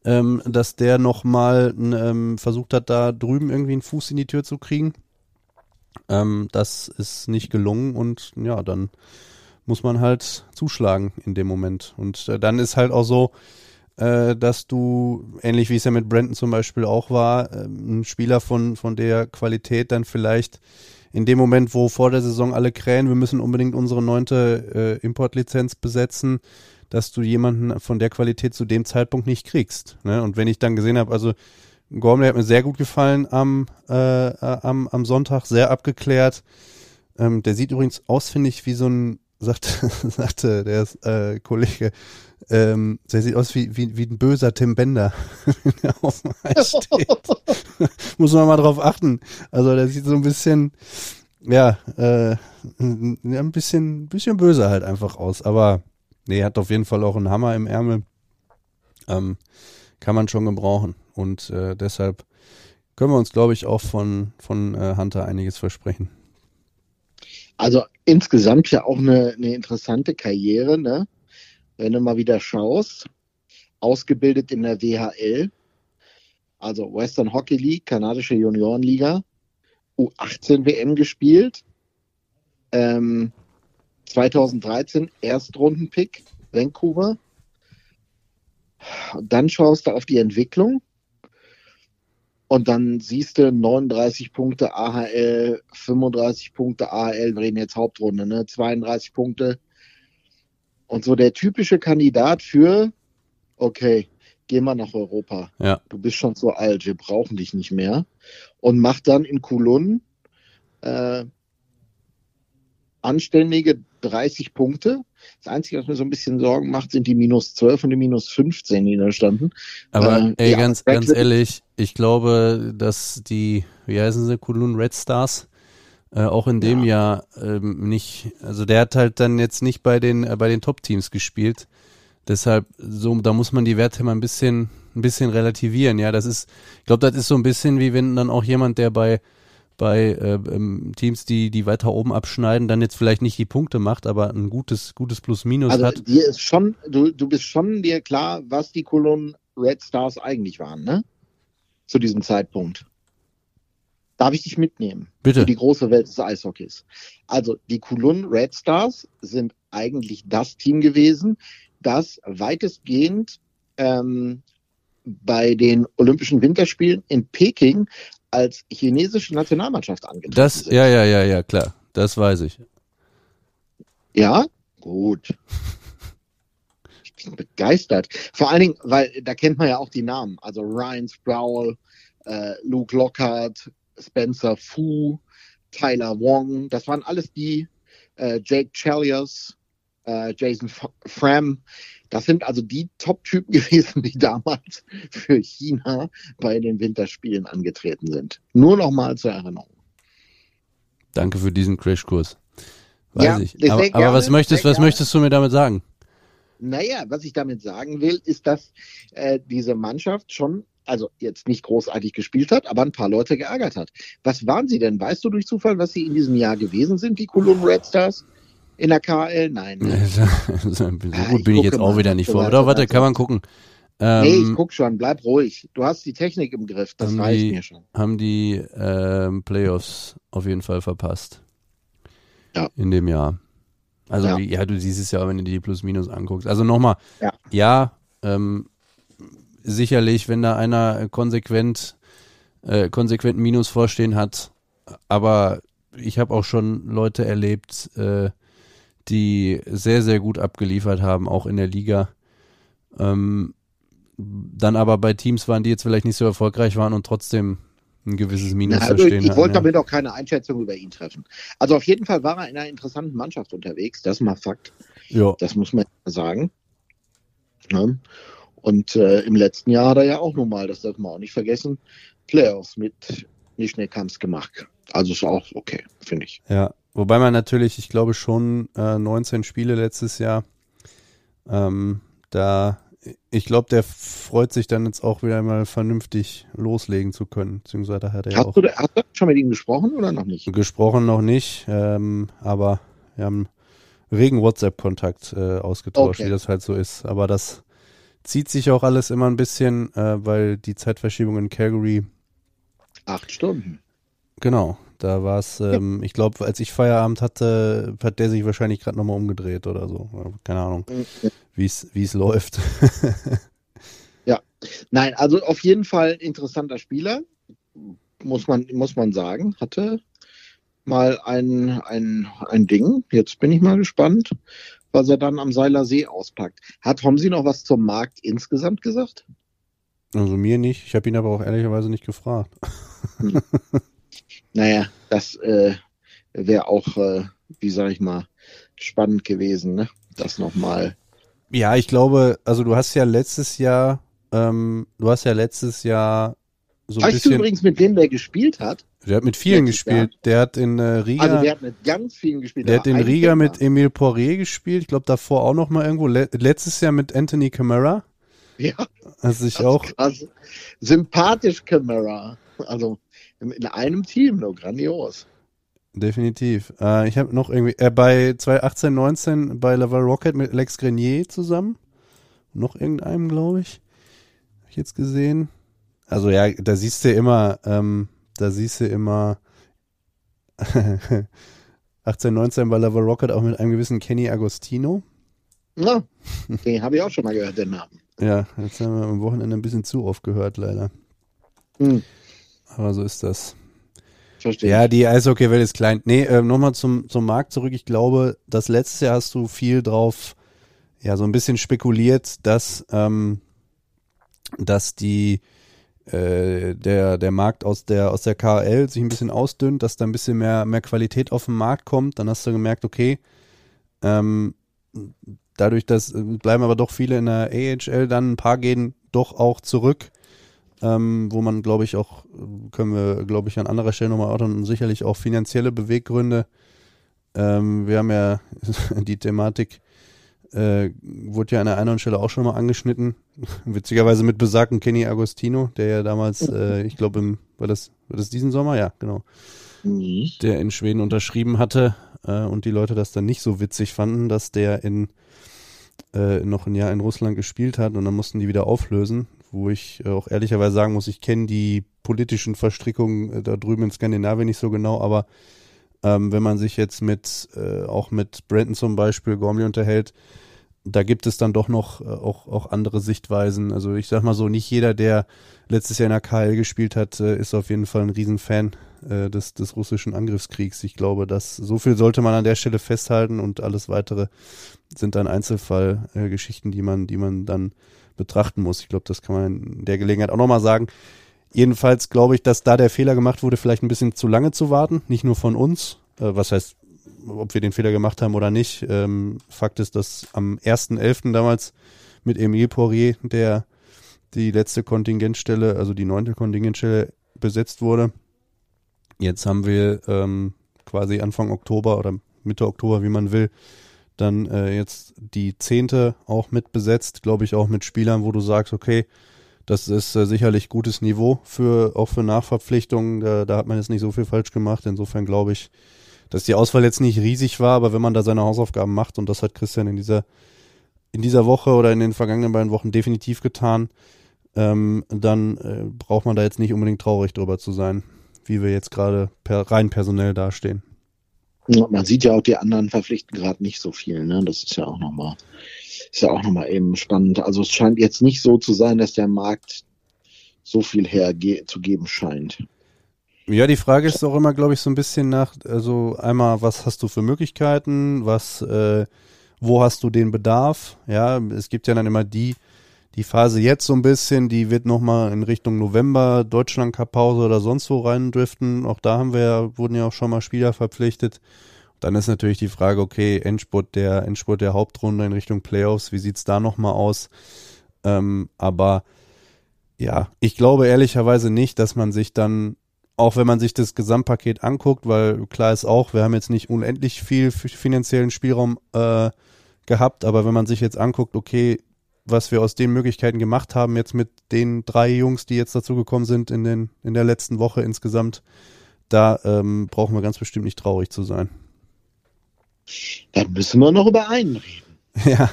[SPEAKER 1] ähm, dass der nochmal ähm, versucht hat, da drüben irgendwie einen Fuß in die Tür zu kriegen. Ähm, das ist nicht gelungen und ja, dann muss man halt zuschlagen in dem Moment. Und äh, dann ist halt auch so, äh, dass du, ähnlich wie es ja mit Brandon zum Beispiel auch war, äh, ein Spieler von, von der Qualität dann vielleicht in dem Moment, wo vor der Saison alle krähen, wir müssen unbedingt unsere neunte äh, Importlizenz besetzen, dass du jemanden von der Qualität zu dem Zeitpunkt nicht kriegst. Ne? Und wenn ich dann gesehen habe, also Gormley hat mir sehr gut gefallen am, äh, äh, am, am Sonntag, sehr abgeklärt. Ähm, der sieht übrigens aus, finde ich, wie so ein, sagte, sagte der äh, Kollege, ähm, der sieht aus wie, wie, wie ein böser Tim Bender, wenn er auf dem Eis steht. Muss man mal drauf achten. Also der sieht so ein bisschen, ja, äh, ein bisschen, bisschen böse halt einfach aus. Aber nee, hat auf jeden Fall auch einen Hammer im Ärmel. Ähm, kann man schon gebrauchen. Und äh, deshalb können wir uns, glaube ich, auch von, von äh, Hunter einiges versprechen.
[SPEAKER 2] Also insgesamt ja auch eine, eine interessante Karriere, ne? Wenn du mal wieder schaust, ausgebildet in der WHL, also Western Hockey League, kanadische Juniorenliga, U18 WM gespielt, ähm, 2013 Erstrundenpick, Vancouver. Und dann schaust du auf die Entwicklung und dann siehst du 39 Punkte AHL, 35 Punkte AHL, wir reden jetzt Hauptrunde, ne? 32 Punkte. Und so der typische Kandidat für, okay, geh mal nach Europa.
[SPEAKER 1] Ja.
[SPEAKER 2] Du bist schon so alt, wir brauchen dich nicht mehr. Und macht dann in Kulun äh, anständige 30 Punkte. Das Einzige, was mir so ein bisschen Sorgen macht, sind die minus 12 und die minus 15, die da standen.
[SPEAKER 1] Aber
[SPEAKER 2] Äh,
[SPEAKER 1] ey,
[SPEAKER 2] ja,
[SPEAKER 1] ganz, ganz ehrlich, ich glaube, dass die, wie heißen sie, Kulun Red Stars, äh, auch in dem Jahr ähm, nicht, also der hat halt dann jetzt nicht bei den, äh, bei den Top-Teams gespielt. Deshalb, so, da muss man die Werte mal ein bisschen, ein bisschen relativieren. Ja, das ist, ich glaube, das ist so ein bisschen wie wenn dann auch jemand, der bei, bei äh, ähm, Teams, die, die weiter oben abschneiden, dann jetzt vielleicht nicht die Punkte macht, aber ein gutes, gutes Plus-Minus
[SPEAKER 2] Also
[SPEAKER 1] hat.
[SPEAKER 2] dir ist schon, du, du bist schon dir klar, was die Cologne Red Stars eigentlich waren, ne? Zu diesem Zeitpunkt. Darf ich dich mitnehmen?
[SPEAKER 1] Bitte.
[SPEAKER 2] Für die große Welt des Eishockeys. Also die Kulun Red Stars sind eigentlich das Team gewesen, das weitestgehend ähm, bei den Olympischen Winterspielen in Peking als chinesische Nationalmannschaft angetreten
[SPEAKER 1] Das,
[SPEAKER 2] sind.
[SPEAKER 1] ja, ja, ja, ja, klar. Das weiß ich.
[SPEAKER 2] Ja, gut. Ich bin begeistert. Vor allen Dingen, weil da kennt man ja auch die Namen. Also Ryan Sproul, äh, Luke Lockhart, Spencer Fu, Tyler Wong. Das waren alles die, äh, Jake Chelios, äh, Jason F Fram. Das sind also die Top-Typen gewesen, die damals für China bei den Winterspielen angetreten sind. Nur noch mal zur Erinnerung.
[SPEAKER 1] Danke für diesen Crashkurs. Weiß
[SPEAKER 2] Ja,
[SPEAKER 1] ich. Aber,
[SPEAKER 2] gerne,
[SPEAKER 1] aber was möchtest, was möchtest du mir damit sagen?
[SPEAKER 2] Naja, was ich damit sagen will, ist, dass äh, diese Mannschaft schon, also jetzt nicht großartig gespielt hat, aber ein paar Leute geärgert hat. Was waren sie denn? Weißt du durch Zufall, was sie in diesem Jahr gewesen sind, die Cologne Red Stars? In der KL? Nein. Ne?
[SPEAKER 1] so gut
[SPEAKER 2] Ah,
[SPEAKER 1] bin ich jetzt auch wieder nicht vor. Oder warte, kann man gucken.
[SPEAKER 2] nee, ich
[SPEAKER 1] Ähm,
[SPEAKER 2] guck schon, bleib ruhig. Du hast die Technik im Griff, das reicht
[SPEAKER 1] die-
[SPEAKER 2] mir schon.
[SPEAKER 1] haben die ähm, Playoffs auf jeden Fall verpasst.
[SPEAKER 2] Ja.
[SPEAKER 1] In dem Jahr. Also
[SPEAKER 2] Ja.
[SPEAKER 1] ja, du siehst es ja, wenn du dir die Plus-Minus anguckst. Also nochmal,
[SPEAKER 2] Ja.
[SPEAKER 1] ja ähm, sicherlich, wenn da einer konsequent, äh, konsequent Minus vorstehen hat, aber ich habe auch schon Leute erlebt, äh, die sehr, sehr gut abgeliefert haben, auch in der Liga. Ähm, dann aber bei Teams waren, die jetzt vielleicht nicht so erfolgreich waren und trotzdem ein gewisses Minus
[SPEAKER 2] Na, also ich
[SPEAKER 1] hatten,
[SPEAKER 2] wollte
[SPEAKER 1] ja.
[SPEAKER 2] damit auch keine Einschätzung über ihn treffen. Also auf jeden Fall war er in einer interessanten Mannschaft unterwegs, das ist mal Fakt.
[SPEAKER 1] Ja.
[SPEAKER 2] Das muss man sagen. Ja. Und äh, im letzten Jahr hat er ja auch nochmal, das darf man auch nicht vergessen, Playoffs mit Nischnekamps gemacht. Also ist auch okay, finde ich.
[SPEAKER 1] Ja, wobei man natürlich, ich glaube schon äh, 19 Spiele letztes Jahr, ähm, da, ich glaube, der freut sich dann jetzt auch wieder mal vernünftig loslegen zu können. Beziehungsweise hat er ja
[SPEAKER 2] Hast
[SPEAKER 1] auch
[SPEAKER 2] du, hast du schon mit ihm gesprochen oder noch nicht?
[SPEAKER 1] gesprochen noch nicht, ähm, aber wir haben regen WhatsApp-Kontakt äh, ausgetauscht,
[SPEAKER 2] Okay.
[SPEAKER 1] wie das halt so ist. Aber das zieht sich auch alles immer ein bisschen, äh, weil die Zeitverschiebung in Calgary
[SPEAKER 2] Acht Stunden.
[SPEAKER 1] Genau, da war es, ähm, ich glaube, als ich Feierabend hatte, hat der sich wahrscheinlich gerade nochmal umgedreht oder so. Keine Ahnung, wie es wie es läuft.
[SPEAKER 2] Nein, also auf jeden Fall interessanter Spieler, muss man, muss man sagen. Hatte mal ein, ein, ein Ding. Jetzt bin ich mal gespannt, was er dann am Seiler See auspackt. Hat Homsi noch was zum Markt insgesamt gesagt?
[SPEAKER 1] also mir nicht. Ich habe ihn aber auch ehrlicherweise nicht gefragt.
[SPEAKER 2] Naja, das äh, wäre auch, äh, wie sag ich mal, spannend gewesen, ne? Das nochmal.
[SPEAKER 1] Ja, ich glaube, also du hast ja letztes Jahr, ähm, du hast ja letztes Jahr so ein
[SPEAKER 2] Weißt du
[SPEAKER 1] bisschen,
[SPEAKER 2] übrigens, mit wem der gespielt hat?
[SPEAKER 1] der hat mit vielen
[SPEAKER 2] letztes
[SPEAKER 1] gespielt. Der hat in äh, Riga,
[SPEAKER 2] Also der hat mit ganz vielen gespielt.
[SPEAKER 1] der hat in Riga mit. Emile Poirier gespielt. Ich glaube davor auch noch mal irgendwo. Le letztes Jahr mit Anthony Camara.
[SPEAKER 2] Ja,
[SPEAKER 1] Also ich
[SPEAKER 2] das
[SPEAKER 1] auch
[SPEAKER 2] ist krass. Sympathisch Camera. Also in einem Team, nur grandios.
[SPEAKER 1] Definitiv. Äh, ich habe noch irgendwie äh, bei 2018, 19 bei Laval Rocket mit Alex Grenier zusammen. Noch irgendeinem, glaube ich. Hab ich jetzt gesehen. Also ja, da siehst du immer, ähm, da siehst du immer 18, 19 bei Laval Rocket auch mit einem gewissen Kenny Agostino.
[SPEAKER 2] Ja, den habe ich auch schon mal gehört, den Namen.
[SPEAKER 1] Ja, jetzt haben wir am Wochenende ein bisschen zu oft gehört, leider.
[SPEAKER 2] Hm,
[SPEAKER 1] Aber so ist das.
[SPEAKER 2] verstehe.
[SPEAKER 1] Ja, die Eishockey-Welt ist klein. Nee, äh, nochmal zum, zum Markt zurück. Ich glaube, das letzte Jahr hast du viel drauf, ja, so ein bisschen spekuliert, dass, ähm, dass die, äh, der, der Markt aus der, aus der KL sich ein bisschen ausdünnt, dass da ein bisschen mehr, mehr Qualität auf den Markt kommt. Dann hast du gemerkt, okay, ähm, dadurch, dass äh, bleiben aber doch viele in der AHL, dann ein paar gehen doch auch zurück ähm, wo man, glaube ich, auch, können wir, glaube ich, an anderer Stelle nochmal erörtern, sicherlich auch finanzielle Beweggründe. Ähm, wir haben ja die Thematik, äh, wurde ja an der einen Stelle auch schon mal angeschnitten. Witzigerweise mit besagten Kenny Agostino, der ja damals, äh, ich glaube, im, war das, war das diesen Sommer? Ja, genau.
[SPEAKER 2] Mhm.
[SPEAKER 1] Der in Schweden unterschrieben hatte äh, und die Leute das dann nicht so witzig fanden, dass der in äh, noch ein Jahr in Russland gespielt hat und dann mussten die wieder auflösen, wo ich äh, auch ehrlicherweise sagen muss, ich kenne die politischen Verstrickungen äh, da drüben in Skandinavien nicht so genau, aber ähm, wenn man sich jetzt mit äh, auch mit Brandon zum Beispiel Gormley unterhält, da gibt es dann doch noch äh, auch, auch andere Sichtweisen. Also ich sag mal so, nicht jeder, der letztes Jahr in der KL gespielt hat, äh, ist auf jeden Fall ein Riesenfan äh, des, des russischen Angriffskriegs. Ich glaube, dass so viel sollte man an der Stelle festhalten und alles weitere sind dann Einzelfallgeschichten, Geschichten, die man, die man dann betrachten muss. Ich glaube, das kann man in der Gelegenheit auch nochmal sagen. Jedenfalls glaube ich, dass da der Fehler gemacht wurde, vielleicht ein bisschen zu lange zu warten, nicht nur von uns. Äh, was heißt, ob wir den Fehler gemacht haben oder nicht. Ähm, Fakt ist, dass am 1.11. damals mit Emile Poirier, der die letzte Kontingentstelle, also die neunte Kontingentstelle besetzt wurde. Jetzt haben wir ähm, quasi Anfang Oktober oder Mitte Oktober, wie man will, dann äh, jetzt die zehnte auch mit besetzt, glaube ich auch mit Spielern, wo du sagst, okay, das ist äh, sicherlich gutes Niveau für auch für Nachverpflichtungen. Da, da hat man jetzt nicht so viel falsch gemacht. Insofern glaube ich, dass die Auswahl jetzt nicht riesig war, aber wenn man da seine Hausaufgaben macht und das hat Christian in dieser in dieser Woche oder in den vergangenen beiden Wochen definitiv getan, ähm, dann äh, braucht man da jetzt nicht unbedingt traurig drüber zu sein, wie wir jetzt gerade per, rein personell dastehen.
[SPEAKER 2] Man sieht ja auch, die anderen verpflichten gerade nicht so viel, ne? Das ist ja auch nochmal, ist ja auch nochmal eben spannend. Also es scheint jetzt nicht so zu sein, dass der Markt so viel herzugeben scheint.
[SPEAKER 1] Ja, die Frage ist auch immer, glaube ich, so ein bisschen nach, also einmal, was hast du für Möglichkeiten, was, äh, wo hast du den Bedarf? Ja, es gibt ja dann immer die, die Phase jetzt so ein bisschen, die wird nochmal in Richtung November, Deutschland Cup Pause oder sonst wo reindriften. Auch da haben wir, ja- wurden ja auch schon mal Spieler verpflichtet. Dann ist natürlich die Frage, okay, Endspurt der, Endspurt der Hauptrunde in Richtung Playoffs, wie sieht's da nochmal aus? Ähm, aber ja, ich glaube ehrlicherweise nicht, dass man sich dann, auch wenn man sich das Gesamtpaket anguckt, weil klar ist auch, wir haben jetzt nicht unendlich viel finanziellen Spielraum äh, gehabt, aber wenn man sich jetzt anguckt, okay, was wir aus den Möglichkeiten gemacht haben, jetzt mit den drei Jungs, die jetzt dazugekommen sind in, den, in der letzten Woche insgesamt, da ähm, brauchen wir ganz bestimmt nicht traurig zu sein.
[SPEAKER 2] Dann müssen wir noch über einen reden.
[SPEAKER 1] Ja.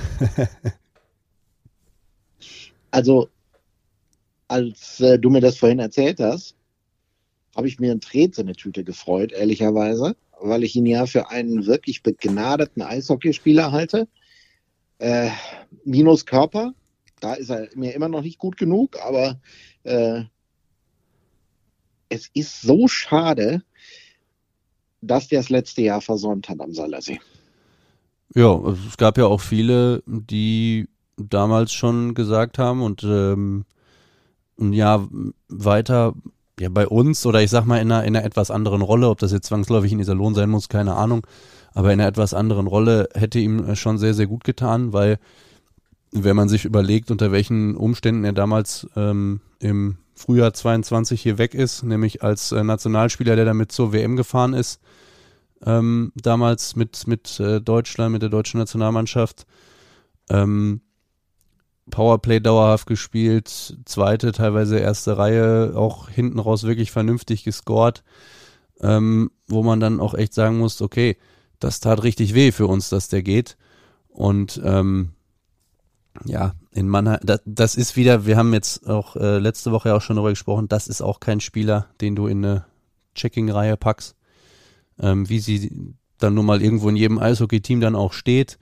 [SPEAKER 2] also, als äh, du mir das vorhin erzählt hast, habe ich mir ein Tret in der Tüte gefreut, ehrlicherweise, weil ich ihn ja für einen wirklich begnadeten Eishockeyspieler halte. Äh, minus Körper, da ist er mir immer noch nicht gut genug, aber äh, es ist so schade, dass der das letzte Jahr versäumt hat am Salersee.
[SPEAKER 1] Ja, also es gab ja auch viele, die damals schon gesagt haben und ähm, ein Jahr weiter ja bei uns oder ich sag mal in einer, in einer etwas anderen Rolle, ob das jetzt zwangsläufig in Iserlohn sein muss, keine Ahnung, aber in einer etwas anderen Rolle hätte ihm schon sehr, sehr gut getan, weil wenn man sich überlegt, unter welchen Umständen er damals ähm, im Frühjahr 22 hier weg ist, nämlich als äh, Nationalspieler, der damit zur WM gefahren ist, ähm, damals mit, mit äh, Deutschland, mit der deutschen Nationalmannschaft. Ähm, Powerplay dauerhaft gespielt, zweite, teilweise erste Reihe, auch hinten raus wirklich vernünftig gescored, ähm, wo man dann auch echt sagen muss, okay, das tat richtig weh für uns, dass der geht. Und ähm, ja, in Mannheim, das, das ist wieder, wir haben jetzt auch äh, letzte Woche auch schon darüber gesprochen, das ist auch kein Spieler, den du in eine Checking-Reihe packst, ähm, wie sie dann nun mal irgendwo in jedem Eishockey-Team dann auch steht.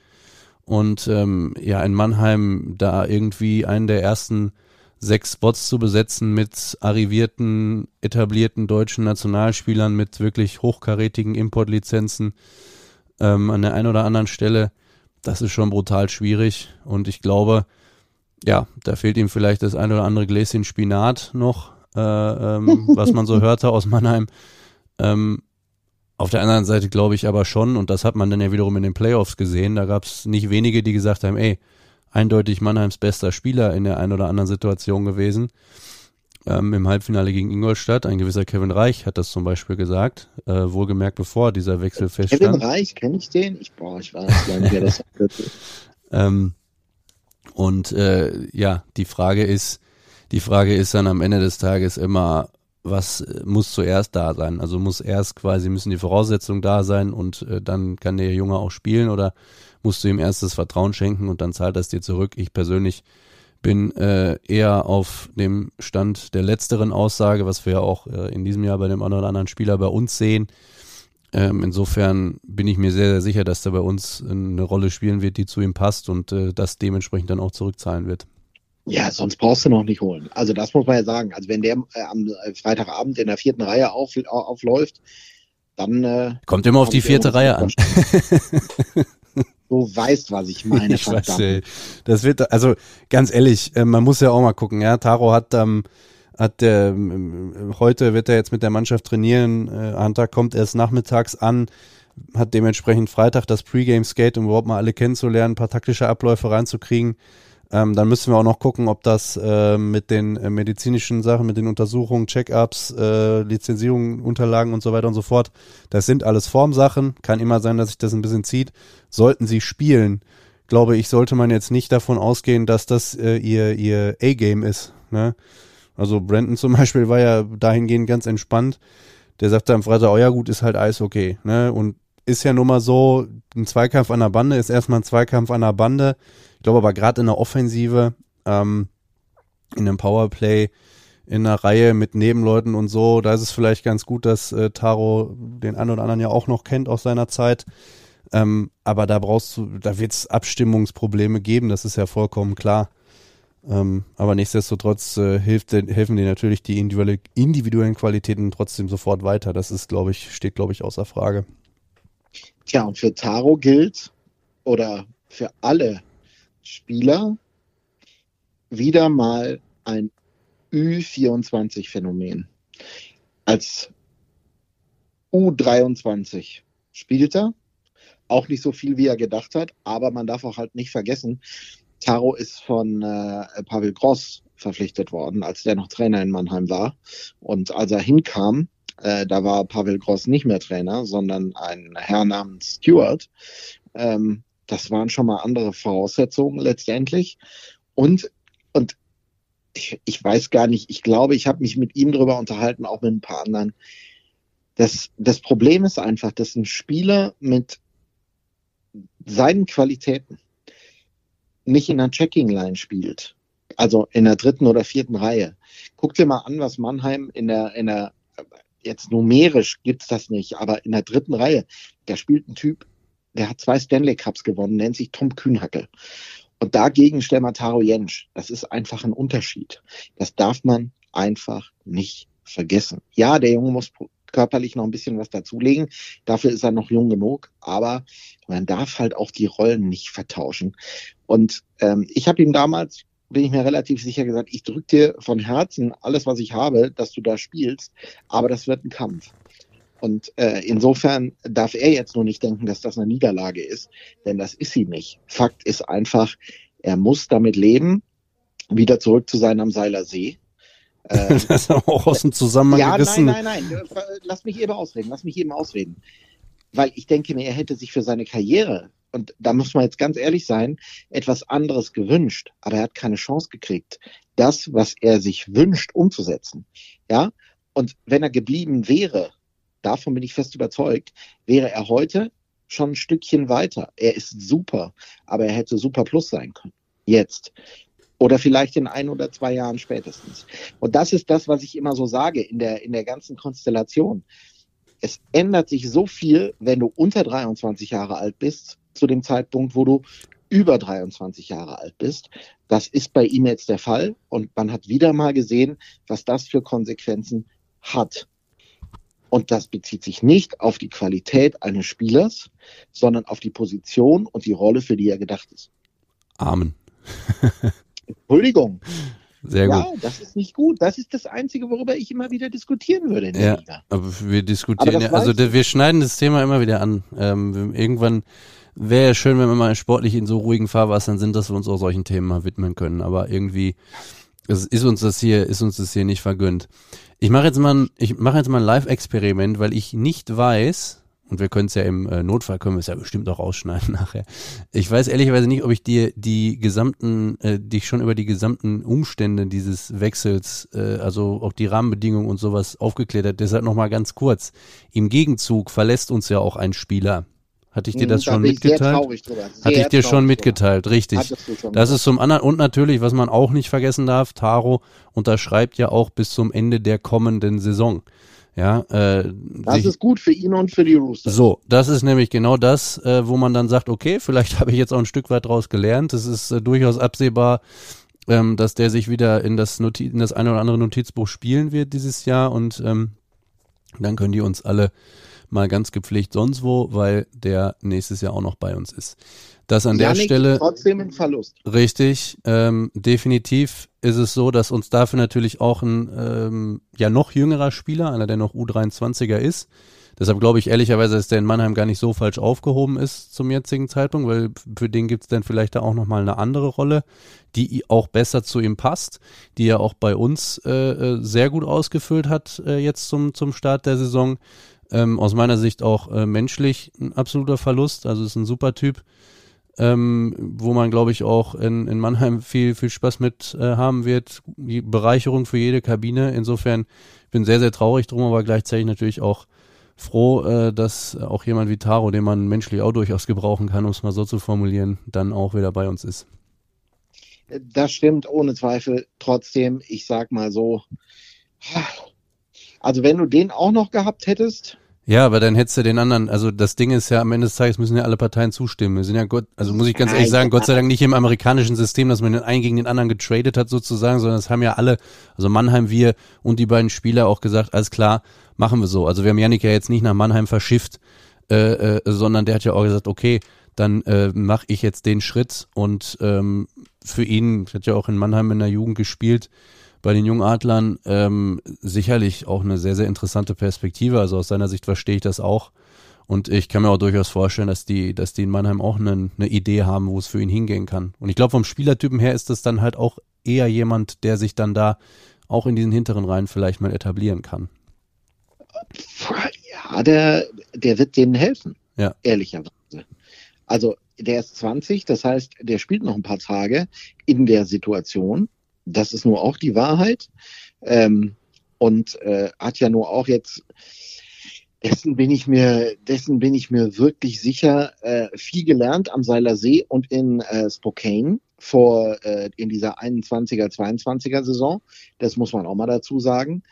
[SPEAKER 1] Und ähm, ja, in Mannheim da irgendwie einen der ersten sechs Spots zu besetzen mit arrivierten, etablierten deutschen Nationalspielern mit wirklich hochkarätigen Importlizenzen ähm, an der einen oder anderen Stelle das ist schon brutal schwierig. Und ich glaube, ja, da fehlt ihm vielleicht das ein oder andere Gläschen Spinat noch, äh, ähm, was man so hörte aus Mannheim. Ähm, auf der anderen Seite glaube ich aber schon, und das hat man dann ja wiederum in den Playoffs gesehen, da gab es nicht wenige, die gesagt haben, ey, eindeutig Mannheims bester Spieler in der einen oder anderen Situation gewesen ähm, im Halbfinale gegen Ingolstadt. Ein gewisser Kevin Reich hat das zum Beispiel gesagt, äh, wohlgemerkt bevor dieser Wechsel feststand.
[SPEAKER 2] Kevin Reich, kenne ich den? Ich, boah, ich weiß gar nicht, wer das
[SPEAKER 1] ähm, Und äh, ja, die Frage ist, die Frage ist dann am Ende des Tages immer, was muss zuerst da sein? Also muss erst quasi, müssen die Voraussetzungen da sein und äh, dann kann der Junge auch spielen oder musst du ihm erst das Vertrauen schenken und dann zahlt das dir zurück? Ich persönlich bin äh, eher auf dem Stand der letzteren Aussage, was wir ja auch äh, in diesem Jahr bei dem einen oder anderen Spieler bei uns sehen. Ähm, insofern bin ich mir sehr, sehr sicher, dass er bei uns eine Rolle spielen wird, die zu ihm passt und äh, das dementsprechend dann auch zurückzahlen wird.
[SPEAKER 2] Ja, sonst brauchst du noch nicht holen. Also das muss man ja sagen. Also wenn der äh, am äh, Freitagabend in der vierten Reihe auf, aufläuft, dann äh,
[SPEAKER 1] kommt immer auf die vierte Reihe an.
[SPEAKER 2] Du weißt, was ich meine.
[SPEAKER 1] ich weiß, ey. das wird, also ganz ehrlich, äh, man muss ja auch mal gucken. Ja, Taro hat ähm, hat der ähm, heute wird er jetzt mit der Mannschaft trainieren. Äh, Hunter kommt erst nachmittags an, hat dementsprechend Freitag das Pre-Game Skate, um überhaupt mal alle kennenzulernen, ein paar taktische Abläufe reinzukriegen. Ähm, dann müssen wir auch noch gucken, ob das äh, mit den äh, medizinischen Sachen, mit den Untersuchungen, Check-ups, äh, Lizenzierungen, Unterlagen und so weiter und so fort, das sind alles Formsachen. Kann immer sein, dass sich das ein bisschen zieht. Sollten sie spielen, glaube ich, sollte man jetzt nicht davon ausgehen, dass das äh, ihr, ihr A-Game ist. Ne? Also Brandon zum Beispiel war ja dahingehend ganz entspannt. Der sagte am Freitag, oh ja gut, ist halt Eis okay. Ne? Und ist ja nun mal so, ein Zweikampf an der Bande ist erstmal ein Zweikampf an der Bande ich glaube aber gerade in der Offensive, ähm, in einem Powerplay, in einer Reihe mit Nebenleuten und so, da ist es vielleicht ganz gut, dass äh, Taro den einen oder anderen ja auch noch kennt aus seiner Zeit. Ähm, aber da brauchst du, da wird es Abstimmungsprobleme geben, das ist ja vollkommen klar. Ähm, aber nichtsdestotrotz äh, hilft, helfen dir natürlich die individuelle, individuellen Qualitäten trotzdem sofort weiter. Das ist, glaube ich, steht, glaube ich, außer Frage.
[SPEAKER 2] Tja, und für Taro gilt, oder für alle Spieler wieder mal ein Ü24-Phänomen. Als U23 spielt er, auch nicht so viel, wie er gedacht hat, aber man darf auch halt nicht vergessen, Taro ist von äh, Pavel Gross verpflichtet worden, als der noch Trainer in Mannheim war. Und als er hinkam, äh, da war Pavel Gross nicht mehr Trainer, sondern ein Herr namens Stewart. Ähm, das waren schon mal andere Voraussetzungen letztendlich. Und, und ich, ich weiß gar nicht, ich glaube, ich habe mich mit ihm darüber unterhalten, auch mit ein paar anderen. Das, das Problem ist einfach, dass ein Spieler mit seinen Qualitäten nicht in einer Checking-Line spielt, also in der dritten oder vierten Reihe. Guck dir mal an, was Mannheim in der, in der jetzt numerisch gibt's das nicht, aber in der dritten Reihe, da spielt ein Typ, der hat zwei Stanley Cups gewonnen, nennt sich Tom Kühnhacke. Und dagegen stellen wir Taro Jensch. Das ist einfach ein Unterschied. Das darf man einfach nicht vergessen. Ja, der Junge muss körperlich noch ein bisschen was dazulegen. Dafür ist er noch jung genug. Aber man darf halt auch die Rollen nicht vertauschen. Und ähm, ich habe ihm damals, bin ich mir relativ sicher gesagt, ich drücke dir von Herzen alles, was ich habe, dass du da spielst. Aber das wird ein Kampf. Und äh, insofern darf er jetzt nur nicht denken, dass das eine Niederlage ist, denn das ist sie nicht. Fakt ist einfach, er muss damit leben, wieder zurück zu sein am Seiler See.
[SPEAKER 1] Äh, das ist auch aus dem Zusammenhang
[SPEAKER 2] ja,
[SPEAKER 1] gerissen.
[SPEAKER 2] nein, nein, nein. Lass mich eben ausreden. Lass mich eben ausreden. Weil ich denke mir, er hätte sich für seine Karriere, und da muss man jetzt ganz ehrlich sein, etwas anderes gewünscht. Aber er hat keine Chance gekriegt, das, was er sich wünscht, umzusetzen. Ja. Und wenn er geblieben wäre, davon bin ich fest überzeugt, wäre er heute schon ein Stückchen weiter. Er ist super, aber er hätte super plus sein können. Jetzt. Oder vielleicht in ein oder zwei Jahren spätestens. Und das ist das, was ich immer so sage in der, in der ganzen Konstellation. Es ändert sich so viel, wenn du unter 23 Jahre alt bist, zu dem Zeitpunkt, wo du über 23 Jahre alt bist. Das ist bei ihm jetzt der Fall. Und man hat wieder mal gesehen, was das für Konsequenzen hat. Und das bezieht sich nicht auf die Qualität eines Spielers, sondern auf die Position und die Rolle, für die er gedacht ist.
[SPEAKER 1] Amen.
[SPEAKER 2] Entschuldigung.
[SPEAKER 1] Sehr gut.
[SPEAKER 2] Ja, das ist nicht gut. Das ist das Einzige, worüber ich immer wieder diskutieren würde in der
[SPEAKER 1] Ja,
[SPEAKER 2] Liga.
[SPEAKER 1] aber wir diskutieren
[SPEAKER 2] Aber
[SPEAKER 1] ja, also der, wir schneiden das Thema immer wieder an. Ähm, irgendwann wäre ja schön, wenn wir mal sportlich in so ruhigen Fahrwassern sind, dass wir uns auch solchen Themen mal widmen können. Aber irgendwie es ist uns das hier, ist uns das hier nicht vergönnt. Ich mache jetzt mal, ein- ich mache jetzt mal ein Live-Experiment, weil ich nicht weiß, und wir können es ja im äh, Notfall können wir es ja bestimmt auch ausschneiden nachher. Ich weiß ehrlicherweise nicht, ob ich dir die gesamten, äh, dich schon über die gesamten Umstände dieses Wechsels, äh, also auch die Rahmenbedingungen und sowas aufgeklärt hat. Deshalb nochmal ganz kurz. Im Gegenzug verlässt uns ja auch ein Spieler. Hatte ich dir das
[SPEAKER 2] Hm, da
[SPEAKER 1] schon
[SPEAKER 2] bin ich sehr
[SPEAKER 1] mitgeteilt?
[SPEAKER 2] traurig drüber.
[SPEAKER 1] Hatte
[SPEAKER 2] Sehr
[SPEAKER 1] ich dir schon mitgeteilt, richtig.
[SPEAKER 2] drüber. Du schon
[SPEAKER 1] Das ist zum anderen und natürlich, was man auch nicht vergessen darf, Taro unterschreibt ja auch bis zum Ende der kommenden Saison. Ja, äh,
[SPEAKER 2] das
[SPEAKER 1] sich-
[SPEAKER 2] ist gut für ihn und für die Roosters.
[SPEAKER 1] so, das ist nämlich genau das, äh, wo man dann sagt, okay, vielleicht habe ich jetzt auch ein Stück weit draus gelernt. Es ist äh, durchaus absehbar, ähm, dass der sich wieder in das, Noti in das eine oder andere Notizbuch spielen wird dieses Jahr und ähm, dann können die uns alle mal ganz gepflegt sonst wo, weil der nächstes Jahr auch noch bei uns ist. Das an der
[SPEAKER 2] Yannick
[SPEAKER 1] Stelle
[SPEAKER 2] Trotzdem ein Verlust.
[SPEAKER 1] Richtig, ähm, definitiv ist es so, dass uns dafür natürlich auch ein ähm, ja noch jüngerer Spieler, einer der noch U23er ist. Deshalb glaube ich ehrlicherweise, dass der in Mannheim gar nicht so falsch aufgehoben ist zum jetzigen Zeitpunkt, weil für den gibt es dann vielleicht da auch nochmal eine andere Rolle, die auch besser zu ihm passt, die er auch bei uns äh, äh, sehr gut ausgefüllt hat äh, jetzt zum, zum Start der Saison. Ähm, aus meiner Sicht auch äh, menschlich ein absoluter Verlust, also ist ein super Typ ähm, wo man, glaube ich, auch in, in Mannheim viel, viel Spaß mit äh, haben wird. Die Bereicherung für jede Kabine. Insofern bin sehr, sehr traurig drum, aber gleichzeitig natürlich auch froh, äh, dass auch jemand wie Taro, den man menschlich auch durchaus gebrauchen kann, um es mal so zu formulieren, dann auch wieder bei uns ist.
[SPEAKER 2] Das stimmt ohne Zweifel. Trotzdem, ich sag mal so, also wenn du den auch noch gehabt hättest,
[SPEAKER 1] Ja, aber dann hättest du den anderen, also das Ding ist ja, am Ende des Tages müssen ja alle Parteien zustimmen. Wir sind ja Gott, also muss ich ganz ehrlich sagen, Gott sei Dank nicht im amerikanischen System, dass man den einen gegen den anderen getradet hat sozusagen, sondern es haben ja alle, also Mannheim, wir und die beiden Spieler auch gesagt, alles klar, machen wir so. Also wir haben Yannick ja jetzt nicht nach Mannheim verschifft, äh, äh, sondern der hat ja auch gesagt, okay, dann äh, mache ich jetzt den Schritt und ähm, für ihn, hat ja auch in Mannheim in der Jugend gespielt, bei den Jungadlern ähm, sicherlich auch eine sehr, sehr interessante Perspektive. Also aus seiner Sicht verstehe ich das auch. Und ich kann mir auch durchaus vorstellen, dass die, dass die in Mannheim auch eine, eine Idee haben, wo es für ihn hingehen kann. Und ich glaube, vom Spielertypen her ist das dann halt auch eher jemand, der sich dann da auch in diesen hinteren Reihen vielleicht mal etablieren kann.
[SPEAKER 2] Ja, der, der wird denen helfen.
[SPEAKER 1] Ja.
[SPEAKER 2] Ehrlicherweise. Also, der ist 20, das heißt, der spielt noch ein paar Tage in der Situation. Das ist nur auch die Wahrheit. Ähm, und äh, hat ja nur auch jetzt, dessen bin ich mir, dessen bin ich mir wirklich sicher, äh, viel gelernt am Seiler See und in äh, Spokane vor äh, in dieser 21er, 22er Saison. Das muss man auch mal dazu sagen.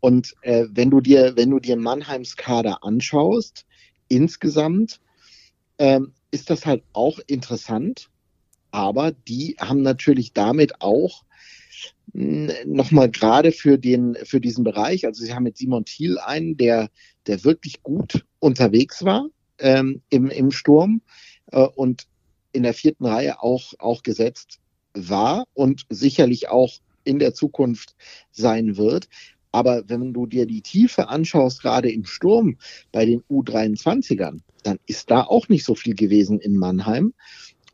[SPEAKER 2] Und äh, wenn du dir, wenn du dir Mannheims Kader anschaust, insgesamt ähm, ist das halt auch interessant. Aber die haben natürlich damit auch nochmal gerade für den, für diesen Bereich, also sie haben mit Simon Thiel einen, der, der wirklich gut unterwegs war ähm, im, im Sturm äh, und in der vierten Reihe auch, auch gesetzt war und sicherlich auch in der Zukunft sein wird. Aber wenn du dir die Tiefe anschaust, gerade im Sturm bei den U23ern, dann ist da auch nicht so viel gewesen in Mannheim.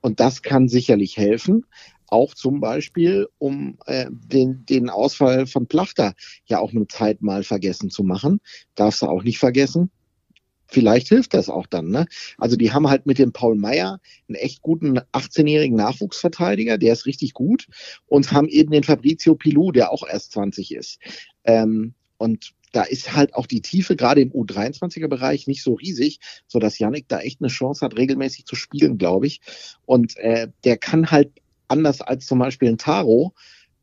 [SPEAKER 2] Und das kann sicherlich helfen. Auch zum Beispiel, um äh, den, den Ausfall von Plachter ja auch eine Zeit mal vergessen zu machen. Darfst du auch nicht vergessen. Vielleicht hilft das auch dann. Ne? Also die haben halt mit dem Paul Meyer einen echt guten 18-jährigen Nachwuchsverteidiger, der ist richtig gut, und haben eben den Fabrizio Pilou, der auch erst 20 ist. Ähm, und da ist halt auch die Tiefe gerade im U23er Bereich nicht so riesig, so dass Yannick da echt eine Chance hat, regelmäßig zu spielen, glaube ich. Und äh, der kann halt anders als zum Beispiel ein Taro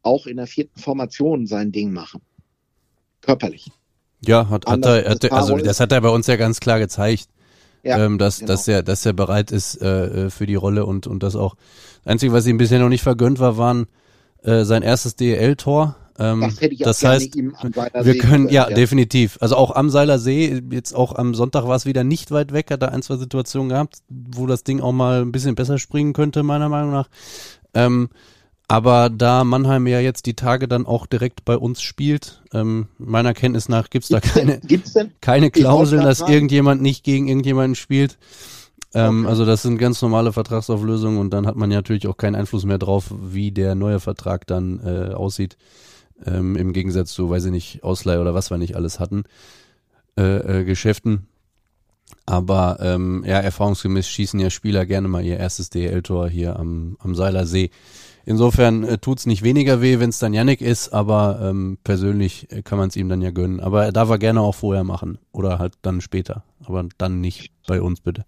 [SPEAKER 2] auch in der vierten Formation sein Ding machen. Körperlich.
[SPEAKER 1] Ja, hat, hat er, hat also das hat er bei uns ja ganz klar gezeigt, ja, ähm, dass, genau. dass, er, dass er bereit ist äh, äh für die Rolle und, und das auch. Einzige, was ihm bisher noch nicht vergönnt war, waren äh, sein erstes DEL-Tor. Ähm, das hätte ich das heißt, wir können, ja, ja, definitiv. Also auch am Seiler See, jetzt auch am Sonntag war es wieder nicht weit weg, hat er ein, zwei Situationen gehabt, wo das Ding auch mal ein bisschen besser springen könnte, meiner Meinung nach. Ähm, aber da Mannheim ja jetzt die Tage dann auch direkt bei uns spielt, ähm, meiner Kenntnis nach gibt's da keine,
[SPEAKER 2] gibt's denn?
[SPEAKER 1] keine Klauseln, dass irgendjemand nicht gegen irgendjemanden spielt. Ähm, okay. Also das sind ganz normale Vertragsauflösungen und dann hat man ja natürlich auch keinen Einfluss mehr drauf, wie der neue Vertrag dann äh, aussieht. Ähm, Im Gegensatz zu, weiß ich nicht, Ausleih oder was wir nicht alles hatten, äh, äh, Geschäften. Aber ähm, ja, erfahrungsgemäß schießen ja Spieler gerne mal ihr erstes DL-Tor hier am, am Seiler See. Insofern äh, tut's nicht weniger weh, wenn es dann Yannick ist, aber ähm, persönlich äh, kann man es ihm dann ja gönnen. Aber er darf er gerne auch vorher machen oder halt dann später. Aber dann nicht bei uns bitte.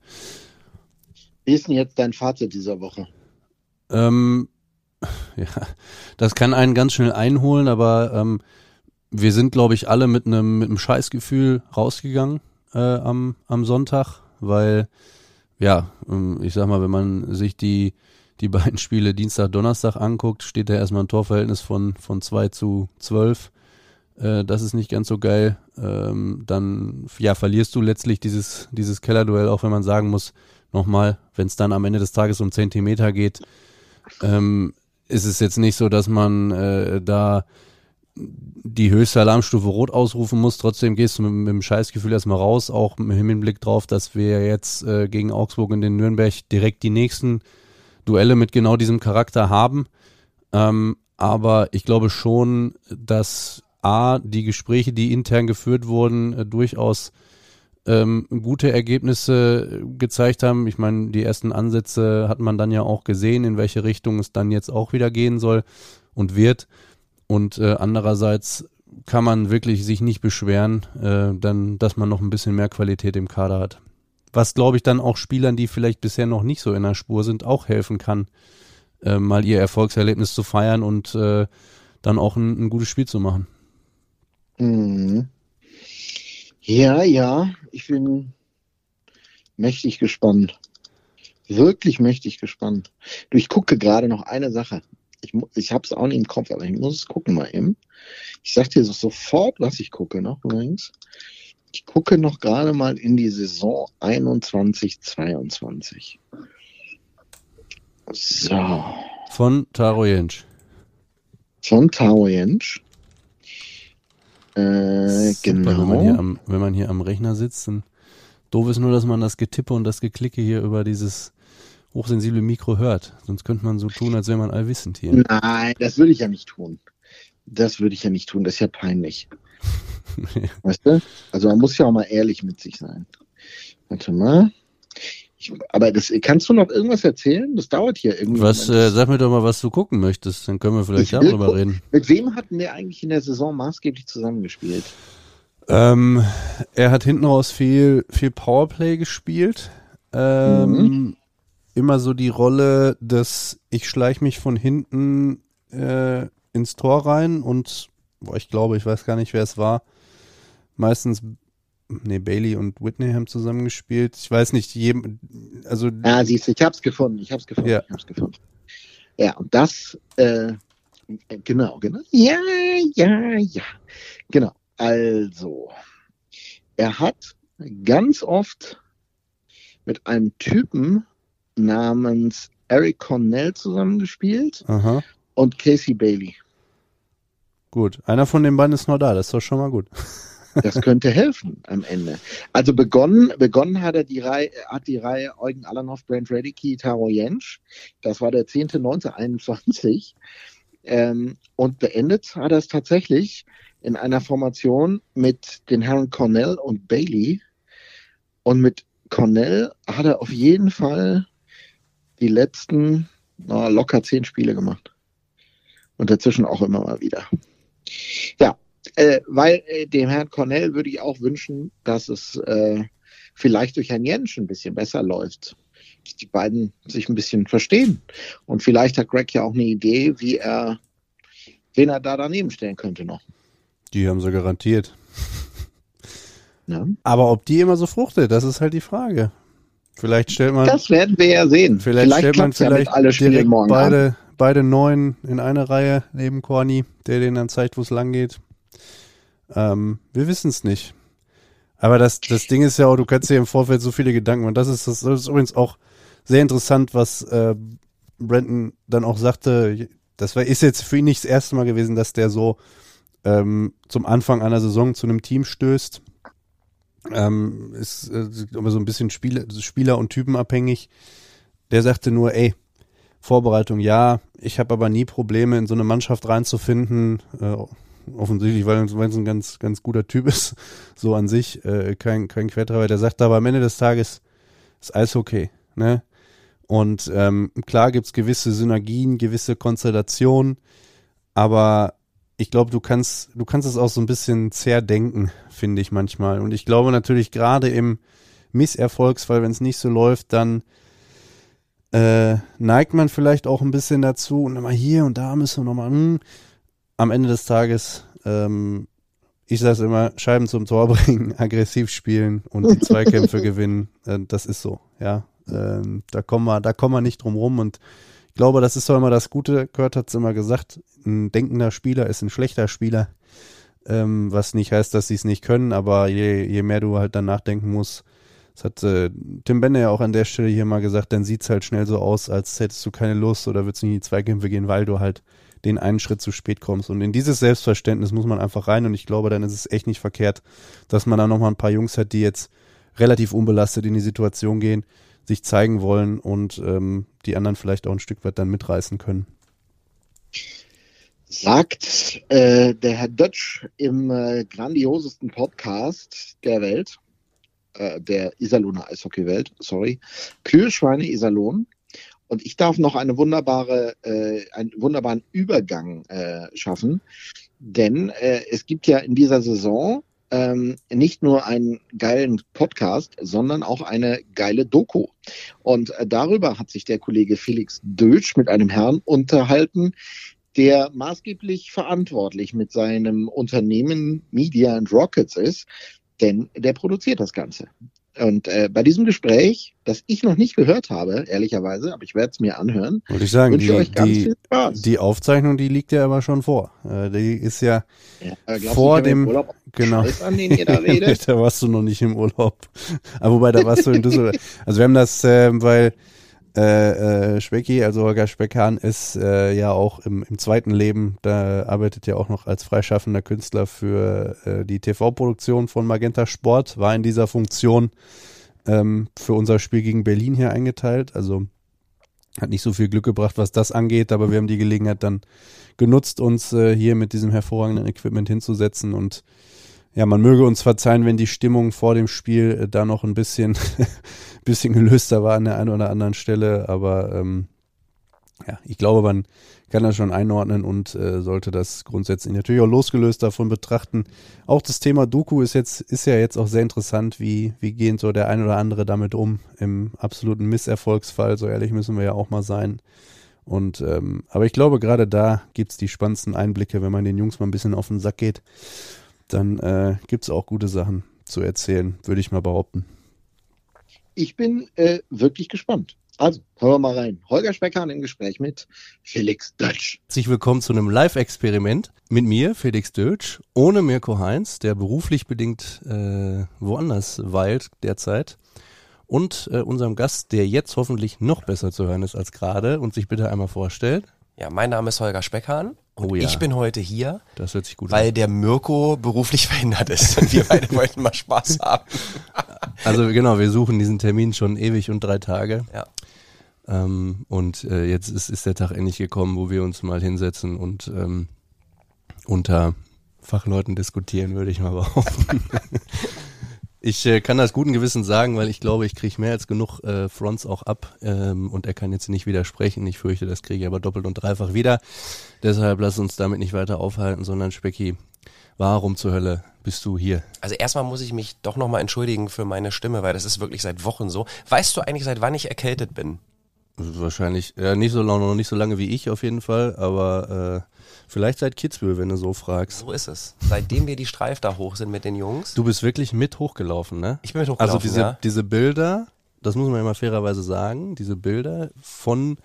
[SPEAKER 2] Wie ist denn jetzt dein Fazit dieser Woche?
[SPEAKER 1] Ähm, ja, das kann einen ganz schnell einholen, aber ähm, wir sind, glaube ich, alle mit einem mit einem Scheißgefühl rausgegangen äh, am, am Sonntag, weil, ja, ähm, ich sag mal, wenn man sich die, die beiden Spiele Dienstag, Donnerstag anguckt, steht da erstmal ein Torverhältnis von, von 2 zu 12. Äh, das ist nicht ganz so geil. Ähm, dann, ja, verlierst du letztlich dieses, dieses Kellerduell, auch wenn man sagen muss, nochmal, wenn es dann am Ende des Tages um Zentimeter geht, ähm, ist es jetzt nicht so, dass man äh, da die höchste Alarmstufe rot ausrufen muss. Trotzdem gehst du mit, mit dem Scheißgefühl erstmal raus, auch im Hinblick drauf, dass wir jetzt äh, gegen Augsburg und den Nürnberg direkt die nächsten Duelle mit genau diesem Charakter haben. Ähm, aber ich glaube schon, dass A, die Gespräche, die intern geführt wurden, äh, durchaus ähm, gute Ergebnisse gezeigt haben. Ich meine, die ersten Ansätze hat man dann ja auch gesehen, in welche Richtung es dann jetzt auch wieder gehen soll und wird. Und äh, andererseits kann man wirklich sich nicht beschweren, äh, dann, dass man noch ein bisschen mehr Qualität im Kader hat. Was, glaube ich, dann auch Spielern, die vielleicht bisher noch nicht so in der Spur sind, auch helfen kann, äh, mal ihr Erfolgserlebnis zu feiern und äh, dann auch ein, ein gutes Spiel zu machen.
[SPEAKER 2] Mhm. Ja, ja, ich bin mächtig gespannt. Wirklich mächtig gespannt. Du, ich gucke gerade noch eine Sache. Ich, ich habe es auch nicht im Kopf, aber ich muss es gucken mal eben. Ich sag dir sofort, was ich gucke noch übrigens. Ich gucke noch gerade mal in die Saison 21, 22. So.
[SPEAKER 1] Von Taro Jensch.
[SPEAKER 2] Von Taro Jensch. Äh, genau.
[SPEAKER 1] Wenn man, hier am, wenn man hier am Rechner sitzt, dann Doof ist nur, dass man das Getippe und das Geklicke hier über dieses hochsensible Mikro hört. Sonst könnte man so tun, als wäre man allwissend hier.
[SPEAKER 2] Nein, das würde ich ja nicht tun. Das würde ich ja nicht tun, das ist ja peinlich. Weißt du? Also man muss ja auch mal ehrlich mit sich sein. Warte mal. Ich, aber das kannst du noch irgendwas erzählen? Das dauert hier irgendwie.
[SPEAKER 1] Was, äh, sag mir doch mal, was du gucken möchtest, dann können wir vielleicht darüber reden.
[SPEAKER 2] Mit wem hatten der eigentlich in der Saison maßgeblich zusammengespielt?
[SPEAKER 1] Ähm, er hat hinten raus viel, viel Powerplay gespielt. Ähm,
[SPEAKER 2] Mhm.
[SPEAKER 1] Immer so die Rolle des, ich schleich mich von hinten äh, ins Tor rein und boah, ich glaube, ich weiß gar nicht, wer es war. Meistens, nee, Bailey und Whitney haben zusammengespielt. Ich weiß nicht, jedem, also
[SPEAKER 2] Ah, siehst du, ich hab's gefunden, ich hab's gefunden,
[SPEAKER 1] Ja.
[SPEAKER 2] ich hab's gefunden. Ja, und das, äh, genau, genau. Ja, ja, ja. Genau. Also, er hat ganz oft mit einem Typen namens Eric Cornell zusammengespielt
[SPEAKER 1] aha,
[SPEAKER 2] und Casey Bailey.
[SPEAKER 1] gut. Einer von den beiden ist noch da, das ist doch schon mal gut.
[SPEAKER 2] Das könnte helfen am Ende. Also begonnen, begonnen hat er die Reihe, hat die Reihe Eugen Alanov, Brent Radicki, Taro Jensch. Das war der 10.9.21. Ähm, und beendet hat er es tatsächlich in einer Formation mit den Herren Cornell und Bailey. Und mit Cornell hat er auf jeden Fall die letzten na, locker zehn Spiele gemacht. Und dazwischen auch immer mal wieder. Ja, äh, weil äh, dem Herrn Cornell würde ich auch wünschen, dass es äh, vielleicht durch Herrn Jensch ein bisschen besser läuft. Dass die beiden sich ein bisschen verstehen. Und vielleicht hat Greg ja auch eine Idee, wie er, wen er da daneben stellen könnte noch.
[SPEAKER 1] Die haben sie garantiert.
[SPEAKER 2] Ne?
[SPEAKER 1] Aber ob die immer so fruchtet, das ist halt die Frage. Vielleicht stellt man,
[SPEAKER 2] Das werden wir ja sehen.
[SPEAKER 1] vielleicht, stellt man
[SPEAKER 2] klappt's ja
[SPEAKER 1] vielleicht
[SPEAKER 2] alle
[SPEAKER 1] direkt
[SPEAKER 2] morgen Abend.
[SPEAKER 1] beide, beide Neuen in eine Reihe neben Corny, der denen dann zeigt, wo es lang geht. Ähm, wir wissen es nicht. Aber das, das Ding ist ja auch, du kannst dir im Vorfeld so viele Gedanken machen. Das ist, das ist übrigens auch sehr interessant, was äh, Brandon dann auch sagte. Das war, ist jetzt für ihn nicht das erste Mal gewesen, dass der so ähm, zum Anfang einer Saison zu einem Team stößt. Ähm, ist äh, aber so ein bisschen Spieler, Spieler und Typen abhängig. Der sagte nur, ey, Vorbereitung ja, ich habe aber nie Probleme in so eine Mannschaft reinzufinden. Äh, offensichtlich, weil weil es ein ganz, ganz guter Typ ist, so an sich, äh, kein, kein Quertreiber. Der sagt aber am Ende des Tages ist alles okay, ne? Und ähm, klar gibt's gewisse Synergien, gewisse Konstellationen, aber ich glaube, du kannst, du kannst es auch so ein bisschen zerdenken, finde ich manchmal. Und ich glaube natürlich gerade im Misserfolgsfall, wenn es nicht so läuft, dann äh, neigt man vielleicht auch ein bisschen dazu und immer hier und da müssen wir nochmal, hm, am Ende des Tages, ähm, ich sage immer, Scheiben zum Tor bringen, aggressiv spielen und die Zweikämpfe gewinnen. Äh, das ist so, ja. Ähm, da kommen wir, da kommen wir nicht drum rum und ich glaube, das ist doch immer das Gute. Kurt hat es immer gesagt, ein denkender Spieler ist ein schlechter Spieler. Ähm, was nicht heißt, dass sie es nicht können, aber je, je mehr du halt dann nachdenken musst, das hat äh, Tim Bender ja auch an der Stelle hier mal gesagt, dann sieht's halt schnell so aus, als hättest du keine Lust oder würdest nicht in die Zweikämpfe gehen, weil du halt den einen Schritt zu spät kommst. Und in dieses Selbstverständnis muss man einfach rein und ich glaube, dann ist es echt nicht verkehrt, dass man da nochmal ein paar Jungs hat, die jetzt relativ unbelastet in die Situation gehen, sich zeigen wollen und ähm, die anderen vielleicht auch ein Stück weit dann mitreißen können.
[SPEAKER 2] Sagt äh, der Herr Dötsch im äh, grandiosesten Podcast der Welt, äh, der Iserlohner Eishockeywelt, sorry, Kühlschweine Iserlohn. Und ich darf noch eine wunderbare, äh, einen wunderbaren Übergang äh, schaffen, denn äh, es gibt ja in dieser Saison ähm, nicht nur einen geilen Podcast, sondern auch eine geile Doku. Und äh, darüber hat sich der Kollege Felix Dötsch mit einem Herrn unterhalten, der maßgeblich verantwortlich mit seinem Unternehmen Media and Rockets ist, denn der produziert das Ganze. Und äh, bei diesem Gespräch, das ich noch nicht gehört habe, ehrlicherweise, aber ich werde es mir anhören,
[SPEAKER 1] Wollte ich sagen,
[SPEAKER 2] wünsche
[SPEAKER 1] die,
[SPEAKER 2] euch ganz
[SPEAKER 1] die,
[SPEAKER 2] viel Spaß.
[SPEAKER 1] die Aufzeichnung, die liegt ja aber schon vor. Äh, die ist ja
[SPEAKER 2] ja, äh,
[SPEAKER 1] vor
[SPEAKER 2] ich
[SPEAKER 1] dem-
[SPEAKER 2] Urlaub
[SPEAKER 1] genau.
[SPEAKER 2] An, den ihr da redet?
[SPEAKER 1] da warst du noch nicht im Urlaub. Aber wobei, da warst du in Düsseldorf. Also wir haben das, äh, weil äh, äh, Specki, also Holger Speckhahn, ist äh, ja auch im, im zweiten Leben, da arbeitet ja auch noch als freischaffender Künstler für äh, die TV-Produktion von Magenta Sport, war in dieser Funktion
[SPEAKER 6] ähm, für unser Spiel gegen Berlin hier eingeteilt. Also hat nicht so viel Glück gebracht, was das angeht, aber wir haben die Gelegenheit dann genutzt, uns äh, hier mit diesem hervorragenden Equipment hinzusetzen und ja, man möge uns verzeihen, wenn die Stimmung vor dem Spiel äh, da noch ein bisschen, bisschen gelöster war an der einen oder anderen Stelle, aber ähm, ja, ich glaube, man kann das schon einordnen und äh, sollte das grundsätzlich natürlich auch losgelöst davon betrachten. Auch das Thema Doku ist jetzt, ist ja jetzt auch sehr interessant, wie, wie gehen so der ein oder andere damit um im absoluten Misserfolgsfall, so ehrlich müssen wir ja auch mal sein. Und ähm, aber ich glaube, gerade da gibt's die spannendsten Einblicke, wenn man den Jungs mal ein bisschen auf den Sack geht, dann äh, gibt's auch gute Sachen zu erzählen, würde ich mal behaupten.
[SPEAKER 2] Ich bin äh, wirklich gespannt. Also, hören wir mal rein. Holger Speckhahn im Gespräch mit Felix Dötsch.
[SPEAKER 1] Herzlich willkommen zu einem Live-Experiment mit mir, Felix Dötsch, ohne Mirko Heinz, der beruflich bedingt äh, woanders weilt derzeit. Und äh, unserem Gast, der jetzt hoffentlich noch besser zu hören ist als gerade und sich bitte einmal vorstellt.
[SPEAKER 7] Ja, mein Name ist Holger Speckhahn und
[SPEAKER 1] Oh ja.
[SPEAKER 7] ich bin heute hier, weil
[SPEAKER 1] an.
[SPEAKER 7] der Mirko beruflich verhindert ist und wir beide wollten mal Spaß haben.
[SPEAKER 1] Also genau, wir suchen diesen Termin schon ewig und drei Tage.
[SPEAKER 7] Ja.
[SPEAKER 1] Ähm, und äh, jetzt ist, ist der Tag endlich gekommen, wo wir uns mal hinsetzen und ähm, unter Fachleuten diskutieren, würde ich mal behaupten. ich äh, kann das guten Gewissens sagen, weil ich glaube, ich kriege mehr als genug äh, Fronts auch ab ähm, und er kann jetzt nicht widersprechen. Ich fürchte, das kriege ich aber doppelt und dreifach wieder. Deshalb lass uns damit nicht weiter aufhalten, sondern Specki, warum zur Hölle bist du hier?
[SPEAKER 7] Also erstmal muss ich mich doch nochmal entschuldigen für meine Stimme, weil das ist wirklich seit Wochen so. Weißt du eigentlich, seit wann ich erkältet bin?
[SPEAKER 1] Wahrscheinlich, ja, nicht so lange, noch nicht so lange wie ich auf jeden Fall, aber äh, vielleicht seit Kitzbühel, wenn du so fragst.
[SPEAKER 7] So ist es. Seitdem wir die Streif da hoch sind mit den Jungs.
[SPEAKER 1] Du bist wirklich mit hochgelaufen, ne?
[SPEAKER 7] Ich bin mit
[SPEAKER 1] Also
[SPEAKER 7] hochgelaufen,
[SPEAKER 1] diese,
[SPEAKER 7] ja.
[SPEAKER 1] diese Bilder, das muss man immer fairerweise sagen, diese Bilder von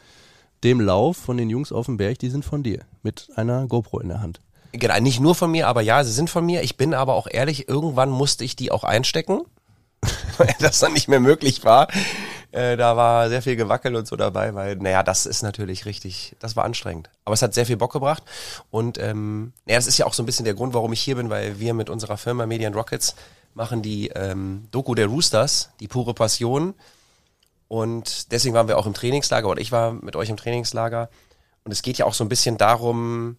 [SPEAKER 1] dem Lauf von den Jungs auf dem Berg, die sind von dir. Mit einer GoPro in der Hand.
[SPEAKER 7] Genau, nicht nur von mir, aber ja, sie sind von mir. Ich bin aber auch ehrlich, irgendwann musste ich die auch einstecken, weil das dann nicht mehr möglich war. Äh, da war sehr viel Gewackel und so dabei, weil, naja, das ist natürlich richtig, das war anstrengend. Aber es hat sehr viel Bock gebracht. Und ähm, naja, das ist ja auch so ein bisschen der Grund, warum ich hier bin, weil wir mit unserer Firma Median Rockets machen die ähm, Doku der Roosters, die pure Passion. Und deswegen waren wir auch im Trainingslager, oder ich war mit euch im Trainingslager. Und es geht ja auch so ein bisschen darum,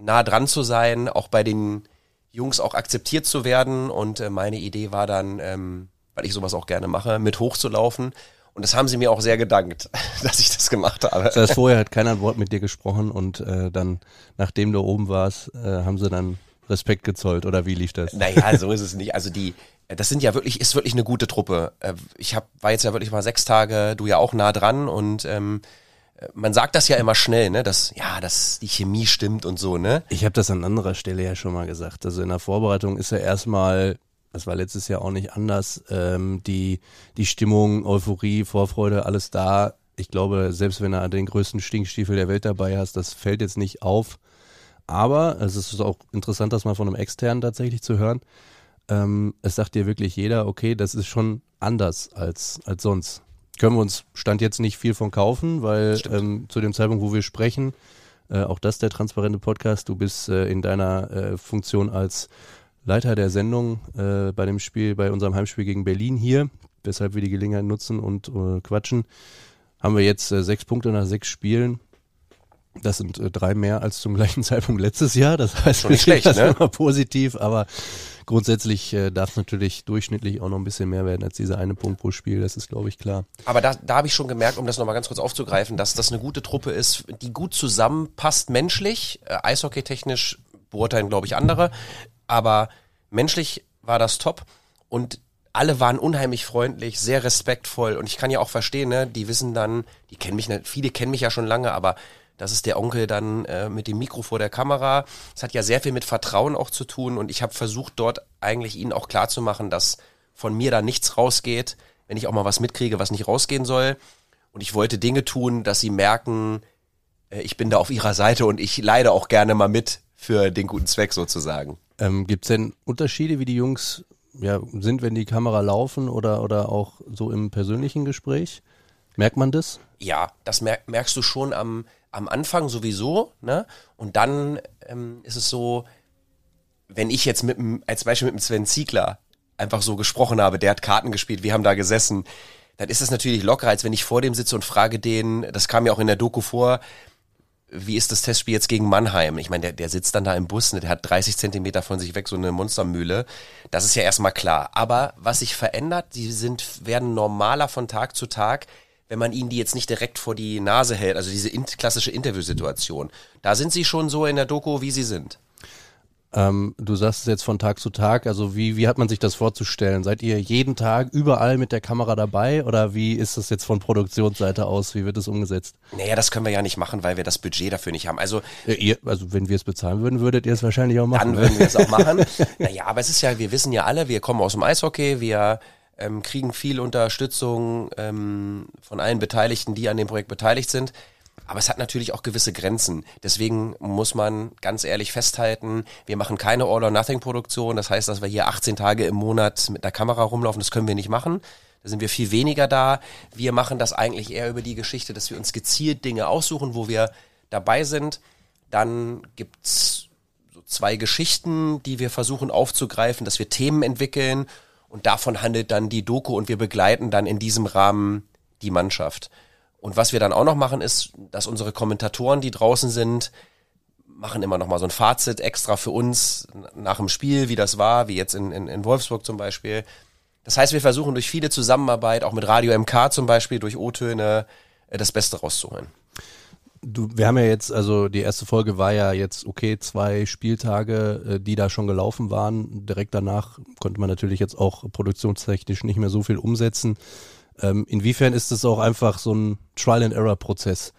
[SPEAKER 7] nah dran zu sein, auch bei den Jungs auch akzeptiert zu werden. Und äh, meine Idee war dann, ähm, weil ich sowas auch gerne mache, mit hochzulaufen. Und das haben sie mir auch sehr gedankt, dass ich das gemacht habe.
[SPEAKER 1] Das heißt, vorher hat keiner ein Wort mit dir gesprochen und äh, dann, nachdem du oben warst, äh, haben sie dann Respekt gezollt oder wie lief das?
[SPEAKER 7] Naja, so ist es nicht. Also die, das sind ja wirklich, ist wirklich eine gute Truppe. Äh, Ich hab, war jetzt ja wirklich mal sechs Tage, du ja auch nah dran und ähm, man sagt das ja immer schnell, ne, dass ja, dass die Chemie stimmt und so, ne?
[SPEAKER 1] Ich habe das an anderer Stelle ja schon mal gesagt. Also in der Vorbereitung ist ja erstmal, das war letztes Jahr auch nicht anders, ähm, die, die Stimmung, Euphorie, Vorfreude, alles da. Ich glaube, selbst wenn du den größten Stinkstiefel der Welt dabei hast, das fällt jetzt nicht auf. Aber es ist auch interessant, das mal von einem Externen tatsächlich zu hören. Ähm, es sagt dir wirklich jeder, okay, das ist schon anders als, als sonst. Können wir uns Stand jetzt nicht viel von kaufen, weil ähm, zu dem Zeitpunkt, wo wir sprechen, äh, auch das der transparente Podcast, du bist äh, in deiner äh, Funktion als Leiter der Sendung äh, bei dem Spiel, bei unserem Heimspiel gegen Berlin hier, weshalb wir die Gelegenheit nutzen und äh, quatschen. Haben wir jetzt äh, sechs Punkte nach sechs Spielen. Das sind äh, drei mehr als zum gleichen Zeitpunkt letztes Jahr. Das heißt,
[SPEAKER 7] Schon nicht
[SPEAKER 1] wir
[SPEAKER 7] schlecht,
[SPEAKER 1] das
[SPEAKER 7] ne?
[SPEAKER 1] immer positiv, aber grundsätzlich äh, darf natürlich durchschnittlich auch noch ein bisschen mehr werden als dieser eine Punkt pro Spiel. Das ist, glaube ich, klar.
[SPEAKER 7] Aber da, da habe ich schon gemerkt, um das nochmal ganz kurz aufzugreifen, dass das eine gute Truppe ist, die gut zusammenpasst menschlich. Äh, Eishockey-technisch beurteilen, glaube ich, andere. Aber menschlich war das top. Und alle waren unheimlich freundlich, sehr respektvoll. Und ich kann ja auch verstehen, ne, die wissen dann, die kennen mich, nicht, viele kennen mich ja schon lange, aber das ist der Onkel dann äh, mit dem Mikro vor der Kamera. Es hat ja sehr viel mit Vertrauen auch zu tun. Und ich habe versucht, dort eigentlich ihnen auch klarzumachen, dass von mir da nichts rausgeht, wenn ich auch mal was mitkriege, was nicht rausgehen soll. Und ich wollte Dinge tun, dass sie merken, äh, ich bin da auf ihrer Seite und ich leide auch gerne mal mit für den guten Zweck sozusagen.
[SPEAKER 1] Ähm, Gibt es denn Unterschiede, wie die Jungs ja, sind, wenn die Kamera laufen oder, oder auch so im persönlichen Gespräch? Merkt man das?
[SPEAKER 7] Ja, das mer merkst du schon am, am Anfang sowieso, ne? Und dann ähm, ist es so, wenn ich jetzt mit als Beispiel mit dem Sven Ziegler einfach so gesprochen habe, der hat Karten gespielt, wir haben da gesessen, dann ist es natürlich lockerer, als wenn ich vor dem sitze und frage den, das kam ja auch in der Doku vor, wie ist das Testspiel jetzt gegen Mannheim? Ich meine, der, der sitzt dann da im Bus, ne, der hat 30 Zentimeter von sich weg, so eine Monstermühle. Das ist ja erstmal klar. Aber was sich verändert, die sind, werden normaler von Tag zu Tag, wenn man ihnen die jetzt nicht direkt vor die Nase hält, also diese in, klassische Interviewsituation. Da sind sie schon so in der Doku, wie sie sind.
[SPEAKER 1] Ähm, du sagst es jetzt von Tag zu Tag, also wie, wie hat man sich das vorzustellen? Seid ihr jeden Tag überall mit der Kamera dabei oder wie ist das jetzt von Produktionsseite aus? Wie wird es umgesetzt?
[SPEAKER 7] Naja, das können wir ja nicht machen, weil wir das Budget dafür nicht haben. Also,
[SPEAKER 1] ja, ihr, also wenn wir es bezahlen würden, würdet ihr es wahrscheinlich auch machen.
[SPEAKER 7] Dann würden wir es auch machen. naja, aber es ist ja, wir wissen ja alle, wir kommen aus dem Eishockey, wir ähm, kriegen viel Unterstützung ähm, von allen Beteiligten, die an dem Projekt beteiligt sind. Aber es hat natürlich auch gewisse Grenzen. Deswegen muss man ganz ehrlich festhalten, wir machen keine All-or-Nothing-Produktion. Das heißt, dass wir hier 18 Tage im Monat mit der Kamera rumlaufen, das können wir nicht machen. Da sind wir viel weniger da. Wir machen das eigentlich eher über die Geschichte, dass wir uns gezielt Dinge aussuchen, wo wir dabei sind. Dann gibt's so zwei Geschichten, die wir versuchen aufzugreifen, dass wir Themen entwickeln und davon handelt dann die Doku und wir begleiten dann in diesem Rahmen die Mannschaft. Und was wir dann auch noch machen, ist, dass unsere Kommentatoren, die draußen sind, machen immer noch mal so ein Fazit extra für uns nach dem Spiel, wie das war, wie jetzt in, in, in Wolfsburg zum Beispiel. Das heißt, wir versuchen durch viele Zusammenarbeit, auch mit Radio MK zum Beispiel, durch O-Töne, äh, das Beste rauszuholen.
[SPEAKER 1] Du, wir haben ja jetzt, also die erste Folge war ja jetzt okay, zwei Spieltage, äh, die da schon gelaufen waren. Direkt danach konnte man natürlich jetzt auch produktionstechnisch nicht mehr so viel umsetzen. Ähm, inwiefern ist es auch einfach so ein Trial-and-Error-Prozess,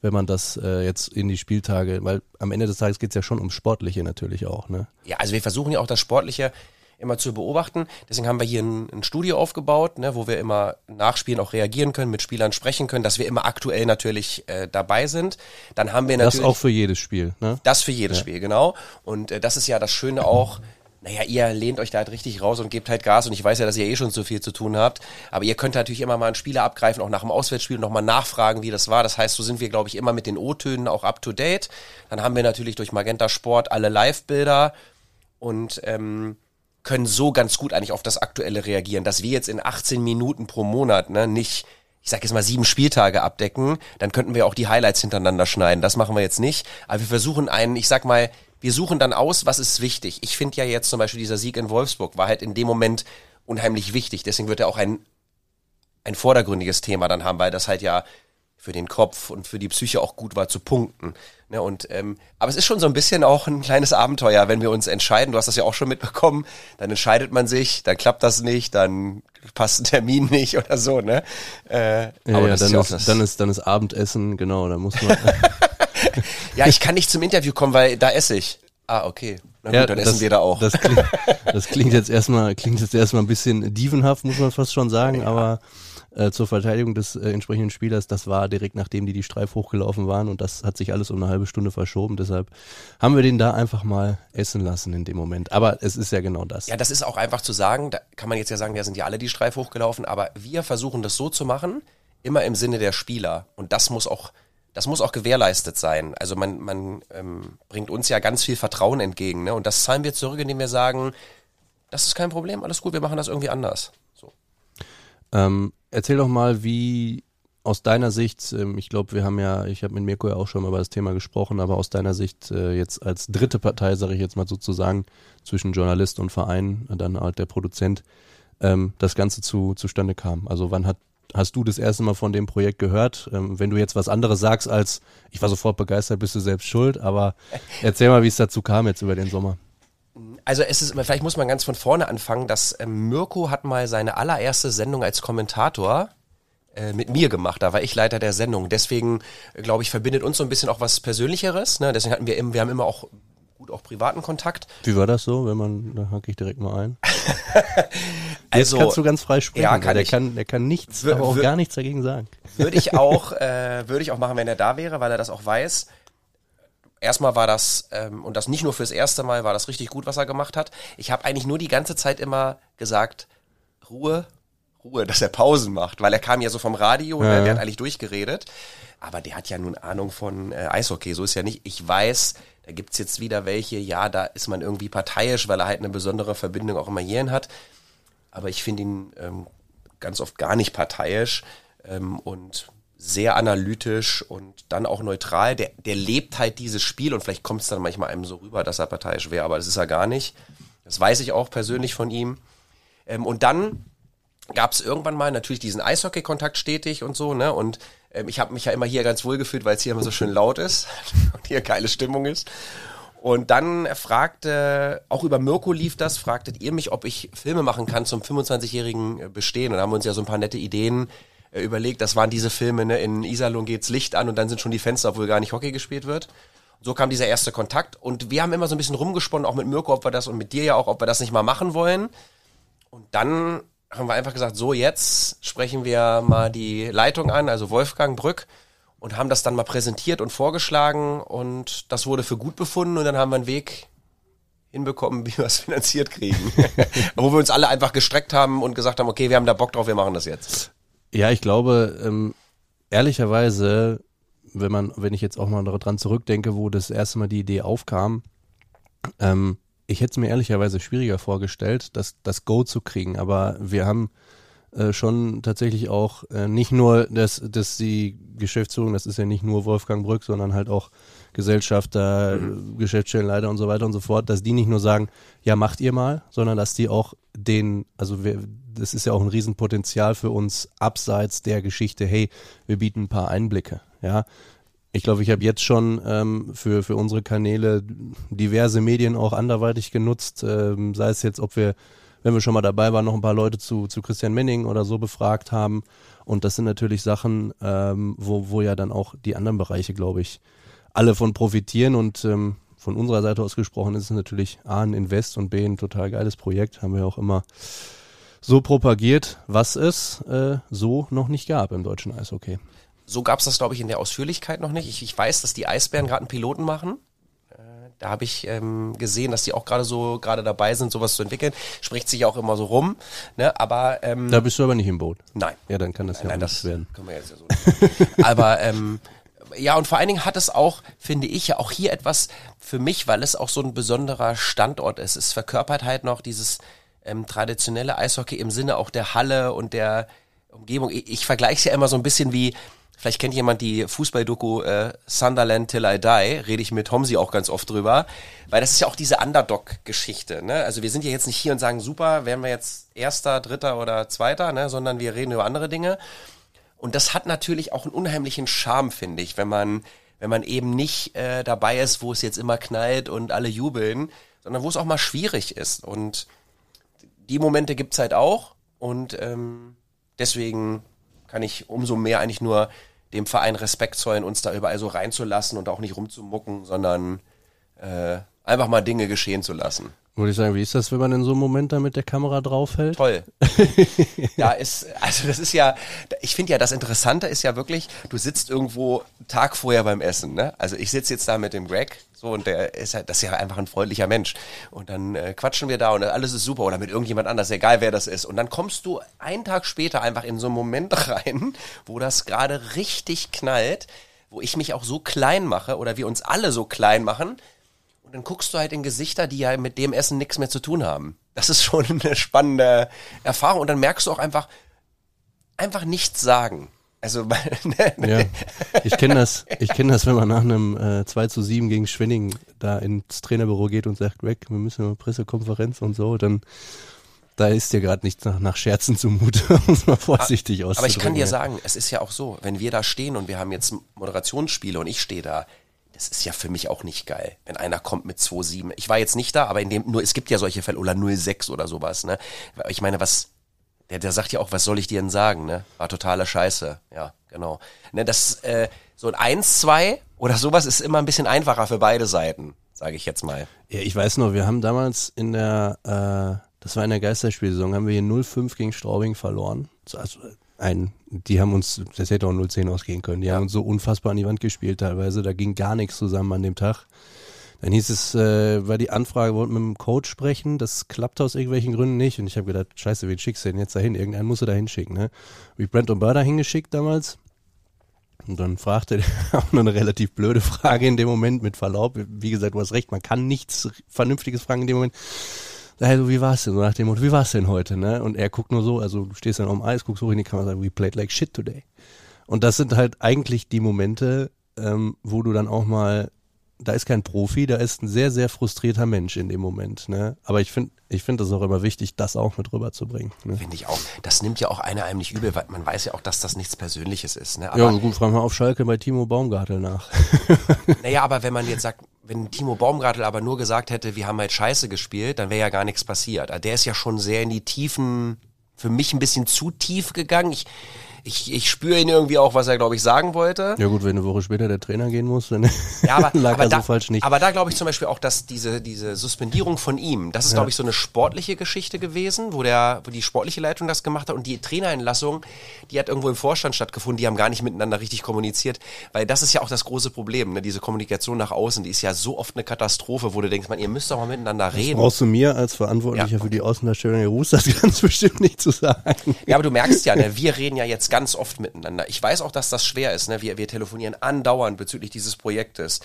[SPEAKER 1] wenn man das äh, jetzt in die Spieltage, weil am Ende des Tages geht es ja schon ums Sportliche natürlich auch, ne?
[SPEAKER 7] Ja, also wir versuchen ja auch das Sportliche immer zu beobachten. Deswegen haben wir hier ein, ein Studio aufgebaut, ne, wo wir immer nachspielen, auch reagieren können, mit Spielern sprechen können, dass wir immer aktuell natürlich äh, dabei sind. Dann haben wir natürlich
[SPEAKER 1] das auch für jedes Spiel, ne?
[SPEAKER 7] Das für jedes ja. Spiel, genau. Und äh, das ist ja das Schöne auch naja, ihr lehnt euch da halt richtig raus und gebt halt Gas und ich weiß ja, dass ihr eh schon so viel zu tun habt, aber ihr könnt natürlich immer mal einen Spieler abgreifen, auch nach dem Auswärtsspiel nochmal nachfragen, wie das war. Das heißt, so sind wir, glaube ich, immer mit den O-Tönen auch up to date. Dann haben wir natürlich durch Magenta Sport alle Live-Bilder und ähm, können so ganz gut eigentlich auf das Aktuelle reagieren, dass wir jetzt in 18 Minuten pro Monat ne, nicht ich sag jetzt mal sieben Spieltage abdecken, dann könnten wir auch die Highlights hintereinander schneiden. Das machen wir jetzt nicht. Aber wir versuchen einen, ich sag mal, wir suchen dann aus, was ist wichtig. Ich finde ja jetzt zum Beispiel dieser Sieg in Wolfsburg war halt in dem Moment unheimlich wichtig. Deswegen wird er auch ein, ein vordergründiges Thema dann haben, weil das halt ja für den Kopf und für die Psyche auch gut war zu punkten. Ne, und, ähm, aber es ist schon so ein bisschen auch ein kleines Abenteuer, wenn wir uns entscheiden. Du hast das ja auch schon mitbekommen. Dann entscheidet man sich, dann klappt das nicht, dann passt ein Termin nicht oder so. Ne?
[SPEAKER 1] Äh, ja, aber ja, dann, ist, dann ist dann ist Abendessen, genau. Da muss man.
[SPEAKER 7] ja, ich kann nicht zum Interview kommen, weil da esse ich. Ah, okay. Na gut, ja, dann das, essen wir da auch.
[SPEAKER 1] Das klingt, das klingt jetzt erstmal, klingt jetzt erstmal ein bisschen dievenhaft, muss man fast schon sagen, ja. aber äh, zur Verteidigung des äh, entsprechenden Spielers, das war direkt nachdem die die Streif hochgelaufen waren und das hat sich alles um eine halbe Stunde verschoben. Deshalb haben wir den da einfach mal essen lassen in dem Moment. Aber es ist ja genau das.
[SPEAKER 7] Ja, das ist auch einfach zu sagen, da kann man jetzt ja sagen, da sind ja alle die Streif hochgelaufen, aber wir versuchen das so zu machen, immer im Sinne der Spieler. Und das muss auch das muss auch gewährleistet sein. Also man, man ähm, bringt uns ja ganz viel Vertrauen entgegen. Ne? Und das zahlen wir zurück, indem wir sagen, das ist kein Problem, alles gut, wir machen das irgendwie anders. So.
[SPEAKER 1] Ähm, erzähl doch mal, wie aus deiner Sicht, ähm, ich glaube, wir haben ja, ich habe mit Mirko ja auch schon mal über das Thema gesprochen, aber aus deiner Sicht äh, jetzt als dritte Partei, sage ich jetzt mal sozusagen, zwischen Journalist und Verein, dann halt der Produzent, ähm, das Ganze zu, zustande kam. Also wann hat hast du das erste Mal von dem Projekt gehört? Ähm, wenn du jetzt was anderes sagst als, ich war sofort begeistert, bist du selbst schuld, aber erzähl mal, wie es dazu kam jetzt über den Sommer.
[SPEAKER 7] Also es ist, vielleicht muss man ganz von vorne anfangen, dass ähm, Mirko hat mal seine allererste Sendung als Kommentator äh, mit mir gemacht. Da war ich Leiter der Sendung. Deswegen, äh, glaube ich, verbindet uns so ein bisschen auch was Persönlicheres. Ne? Deswegen hatten wir, im, wir haben immer auch gut auch privaten Kontakt.
[SPEAKER 1] Wie war das so, wenn man, da hake ich direkt mal ein. also, Jetzt kannst du ganz frei sprechen. Ja, kann der, ich, kann, der kann nichts, aber auch gar nichts dagegen sagen.
[SPEAKER 7] Würde ich auch, äh, würde ich auch machen, wenn er da wäre, weil er das auch weiß. Erstmal war das, ähm, und das nicht nur fürs erste Mal, war das richtig gut, was er gemacht hat. Ich habe eigentlich nur die ganze Zeit immer gesagt, Ruhe, Ruhe, dass er Pausen macht, weil er kam ja so vom Radio und ja, der, der hat eigentlich durchgeredet. Aber der hat ja nun Ahnung von äh, Eishockey, so ist ja nicht. Ich weiß, da gibt's jetzt wieder welche, ja, da ist man irgendwie parteiisch, weil er halt eine besondere Verbindung auch immer hierhin hat. aber ich finde ihn ähm, ganz oft gar nicht parteiisch ähm, und sehr analytisch und dann auch neutral. Der, der lebt halt dieses Spiel und vielleicht kommt es dann manchmal einem so rüber, dass er parteiisch wäre, aber das ist er gar nicht. Das weiß ich auch persönlich von ihm. Ähm, und dann gab es irgendwann mal natürlich diesen Eishockey-Kontakt stetig und so, ne? Und ähm, ich habe mich ja immer hier ganz wohl gefühlt, weil es hier immer so schön laut ist und hier geile Stimmung ist. Und dann fragte, auch über Mirko lief das, fragtet ihr mich, ob ich Filme machen kann zum 25-jährigen Bestehen. Und da haben wir uns ja so ein paar nette Ideen äh, überlegt. Das waren diese Filme, ne? in Iserlohn geht's Licht an und dann sind schon die Fenster, obwohl gar nicht Hockey gespielt wird. So kam dieser erste Kontakt und wir haben immer so ein bisschen rumgesponnen, auch mit Mirko, ob wir das und mit dir ja auch, ob wir das nicht mal machen wollen. Und dann haben wir einfach gesagt, so jetzt sprechen wir mal die Leitung an, also Wolfgang Brück, und haben das dann mal präsentiert und vorgeschlagen und das wurde für gut befunden und dann haben wir einen Weg hinbekommen, wie wir es finanziert kriegen. Wo wir uns alle einfach gestreckt haben und gesagt haben, okay, wir haben da Bock drauf, wir machen das jetzt.
[SPEAKER 1] Ja, ich glaube, ähm, ehrlicherweise, wenn man, wenn ich jetzt auch mal daran zurückdenke, wo das erste Mal die Idee aufkam, ähm, ich hätte es mir ehrlicherweise schwieriger vorgestellt, das, das Go zu kriegen. Aber wir haben äh, schon tatsächlich auch äh, nicht nur, dass, dass die Geschäftsführung, das ist ja nicht nur Wolfgang Brück, sondern halt auch Gesellschafter, mhm. Geschäftsstellenleiter und so weiter und so fort, dass die nicht nur sagen, ja, macht ihr mal, sondern dass die auch den, also wir, das ist ja auch ein Riesenpotenzial für uns abseits der Geschichte, hey, wir bieten ein paar Einblicke, ja. Ich glaube, ich habe jetzt schon ähm, für, für unsere Kanäle diverse Medien auch anderweitig genutzt, ähm, sei es jetzt, ob wir, wenn wir schon mal dabei waren, noch ein paar Leute zu, zu Christian Menning oder so befragt haben. Und das sind natürlich Sachen, ähm, wo, wo ja dann auch die anderen Bereiche, glaube ich, alle von profitieren. Und ähm, von unserer Seite aus gesprochen ist es natürlich A, ein Invest und B, ein total geiles Projekt. Haben wir auch immer so propagiert, was es äh, so noch nicht gab im deutschen Eishockey.
[SPEAKER 7] So gab es das, glaube ich, in der Ausführlichkeit noch nicht. Ich, ich weiß, dass die Eisbären gerade einen Piloten machen. Äh, Da habe ich ähm, gesehen, dass die auch gerade so gerade dabei sind, sowas zu entwickeln. Spricht sich auch immer so rum. Ne? Aber ähm,
[SPEAKER 1] Da bist du aber nicht im Boot.
[SPEAKER 7] nein,
[SPEAKER 1] Ja, dann kann das
[SPEAKER 7] nein,
[SPEAKER 1] ja
[SPEAKER 7] nein, das
[SPEAKER 1] werden.
[SPEAKER 7] können wir jetzt ja so. Aber ähm, ja, und vor allen Dingen hat es auch, finde ich, ja auch hier etwas für mich, weil es auch so ein besonderer Standort ist. Es verkörpert halt noch dieses ähm, traditionelle Eishockey im Sinne auch der Halle und der Umgebung. Ich, ich vergleiche es ja immer so ein bisschen wie, vielleicht kennt jemand die Fußballdoku äh, Sunderland Till I Die, rede ich mit Homsi auch ganz oft drüber, weil das ist ja auch diese Underdog-Geschichte. Ne? Also wir sind ja jetzt nicht hier und sagen, super, wären wir jetzt Erster, Dritter oder Zweiter, ne? sondern wir reden über andere Dinge. Und das hat natürlich auch einen unheimlichen Charme, finde ich, wenn man, wenn man eben nicht äh, dabei ist, wo es jetzt immer knallt und alle jubeln, sondern wo es auch mal schwierig ist. Und die Momente gibt's halt auch. Und ähm, deswegen kann ich umso mehr eigentlich nur dem Verein Respekt zollen, uns da überall so reinzulassen und auch nicht rumzumucken, sondern äh, einfach mal Dinge geschehen zu lassen.
[SPEAKER 1] Würde ich sagen, wie ist das, wenn man in so einem Moment da mit der Kamera draufhält?
[SPEAKER 7] Toll. ja, ist, also das ist ja, ich finde ja, das Interessante ist ja wirklich, du sitzt irgendwo Tag vorher beim Essen, ne? Also ich sitze jetzt da mit dem Greg, so, und der ist halt, das ist ja einfach ein freundlicher Mensch. Und dann äh, quatschen wir da und alles ist super oder mit irgendjemand anders, egal wer das ist. Und dann kommst du einen Tag später einfach in so einen Moment rein, wo das gerade richtig knallt, wo ich mich auch so klein mache oder wir uns alle so klein machen, und dann guckst du halt in Gesichter, die ja mit dem Essen nichts mehr zu tun haben. Das ist schon eine spannende Erfahrung. Und dann merkst du auch einfach, einfach nichts sagen. Also, ne,
[SPEAKER 1] Ja, ich kenne das, ich kenne das, wenn man nach einem äh, 2 zu 7 gegen Schwenning da ins Trainerbüro geht und sagt, Greg, wir müssen eine Pressekonferenz und so, dann da ist dir gerade nicht nach, nach Scherzen zumute, um es mal vorsichtig auszudrücken.
[SPEAKER 7] Aber ich kann dir sagen, es ist ja auch so, wenn wir da stehen und wir haben jetzt Moderationsspiele und ich stehe da, das ist ja für mich auch nicht geil, wenn einer kommt mit 2,7. Ich war jetzt nicht da, aber in dem, nur, es gibt ja solche Fälle, oder 0,6 oder sowas, ne? Ich meine, was, der, der sagt ja auch, was soll ich dir denn sagen, ne? War totale Scheiße. Ja, genau. Ne, das, äh, so ein 1, 2 oder sowas ist immer ein bisschen einfacher für beide Seiten, sage ich jetzt mal.
[SPEAKER 1] Ja, ich weiß noch, wir haben damals in der, äh, das war in der Geisterspielsaison, haben wir hier 0-5 gegen Straubing verloren. Also ein, die haben uns, das hätte auch 0-10 ausgehen können, die haben uns so unfassbar an die Wand gespielt teilweise, da ging gar nichts zusammen an dem Tag. Dann hieß es, äh, war die Anfrage, wollten mit dem Coach sprechen, das klappte aus irgendwelchen Gründen nicht und ich habe gedacht, scheiße, wen schickst du denn jetzt dahin? Irgendeinen musst du da hinschicken, ne? Wie Brent O'Burr hingeschickt damals. Und dann fragte er auch noch eine relativ blöde Frage in dem Moment mit Verlaub. Wie gesagt, du hast recht, man kann nichts Vernünftiges fragen in dem Moment. hey, so, wie war's denn? So nach dem Motto, wie war's denn heute, ne? Und er guckt nur so, also du stehst dann auf dem Eis, guckst hoch in die Kamera und sagst, we played like shit today. Und das sind halt eigentlich die Momente, ähm, wo du dann auch mal, da ist kein Profi, da ist ein sehr, sehr frustrierter Mensch in dem Moment, ne? Aber ich finde, ich finde das auch immer wichtig, das auch mit rüberzubringen. Ne?
[SPEAKER 7] Finde ich auch. Das nimmt ja auch einer einem nicht übel, weil man weiß ja auch, dass das nichts Persönliches ist. Ne?
[SPEAKER 1] Ja, gut, fragen wir auf Schalke bei Timo Baumgartel nach.
[SPEAKER 7] Naja, aber wenn man jetzt sagt, wenn Timo Baumgartel aber nur gesagt hätte, wir haben halt Scheiße gespielt, dann wäre ja gar nichts passiert. Also Der ist ja schon sehr in die Tiefen, für mich ein bisschen zu tief gegangen. Ich, ich, ich spüre ihn irgendwie auch, was er, glaube ich, sagen wollte.
[SPEAKER 1] Ja gut, wenn eine Woche später der Trainer gehen muss, dann
[SPEAKER 7] Ja, aber,
[SPEAKER 1] lag
[SPEAKER 7] aber,
[SPEAKER 1] er
[SPEAKER 7] da,
[SPEAKER 1] so falsch nicht.
[SPEAKER 7] aber da glaube ich zum Beispiel auch, dass diese, diese Suspendierung von ihm, das ist, glaube ich, so eine sportliche Geschichte gewesen, wo, der, wo die sportliche Leitung das gemacht hat und die Trainerentlassung, die hat irgendwo im Vorstand stattgefunden, die haben gar nicht miteinander richtig kommuniziert, weil das ist ja auch das große Problem, ne? diese Kommunikation nach außen, die ist ja so oft eine Katastrophe, wo du denkst, man, ihr müsst doch mal miteinander reden.
[SPEAKER 1] Brauchst du mir als Verantwortlicher
[SPEAKER 7] Ja.
[SPEAKER 1] für die Außendarstellung der Ruß das ganz bestimmt nicht zu sagen.
[SPEAKER 7] Ja, aber du merkst ja, ne, wir reden ja jetzt ganz oft miteinander. Ich weiß auch, dass das schwer ist. Ne? Wir, wir telefonieren andauernd bezüglich dieses Projektes.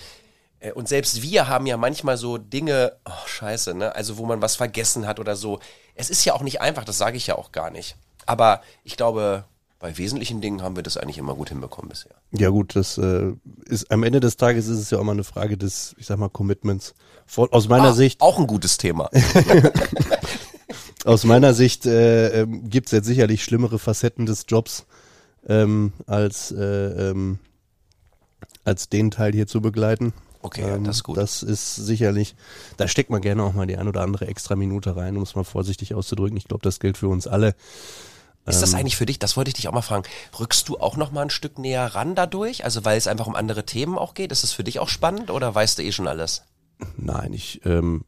[SPEAKER 7] Äh, Und selbst wir haben ja manchmal so Dinge, oh scheiße, ne? Also wo man was vergessen hat oder so. Es ist ja auch nicht einfach, das sage ich ja auch gar nicht. Aber ich glaube, bei wesentlichen Dingen haben wir das eigentlich immer gut hinbekommen bisher.
[SPEAKER 1] Ja gut, das äh, ist am Ende des Tages ist es ja auch mal eine Frage des, ich sag mal, Commitments. Vor, aus meiner
[SPEAKER 7] Ah,
[SPEAKER 1] Sicht,
[SPEAKER 7] Auch ein gutes Thema.
[SPEAKER 1] aus meiner Sicht äh, ähm, gibt es jetzt sicherlich schlimmere Facetten des Jobs ähm, als äh, ähm, als den Teil hier zu begleiten.
[SPEAKER 7] Okay, ja, das ist gut.
[SPEAKER 1] Das ist sicherlich, da steckt man gerne auch mal die ein oder andere extra Minute rein, um es mal vorsichtig auszudrücken. Ich glaube, das gilt für uns alle.
[SPEAKER 7] Ist
[SPEAKER 1] Ähm.
[SPEAKER 7] das eigentlich für dich, das wollte ich dich auch mal fragen, rückst du auch noch mal ein Stück näher ran dadurch? Also weil es einfach um andere Themen auch geht? Ist das für dich auch spannend oder weißt du eh schon alles?
[SPEAKER 1] Nein, ich, ähm,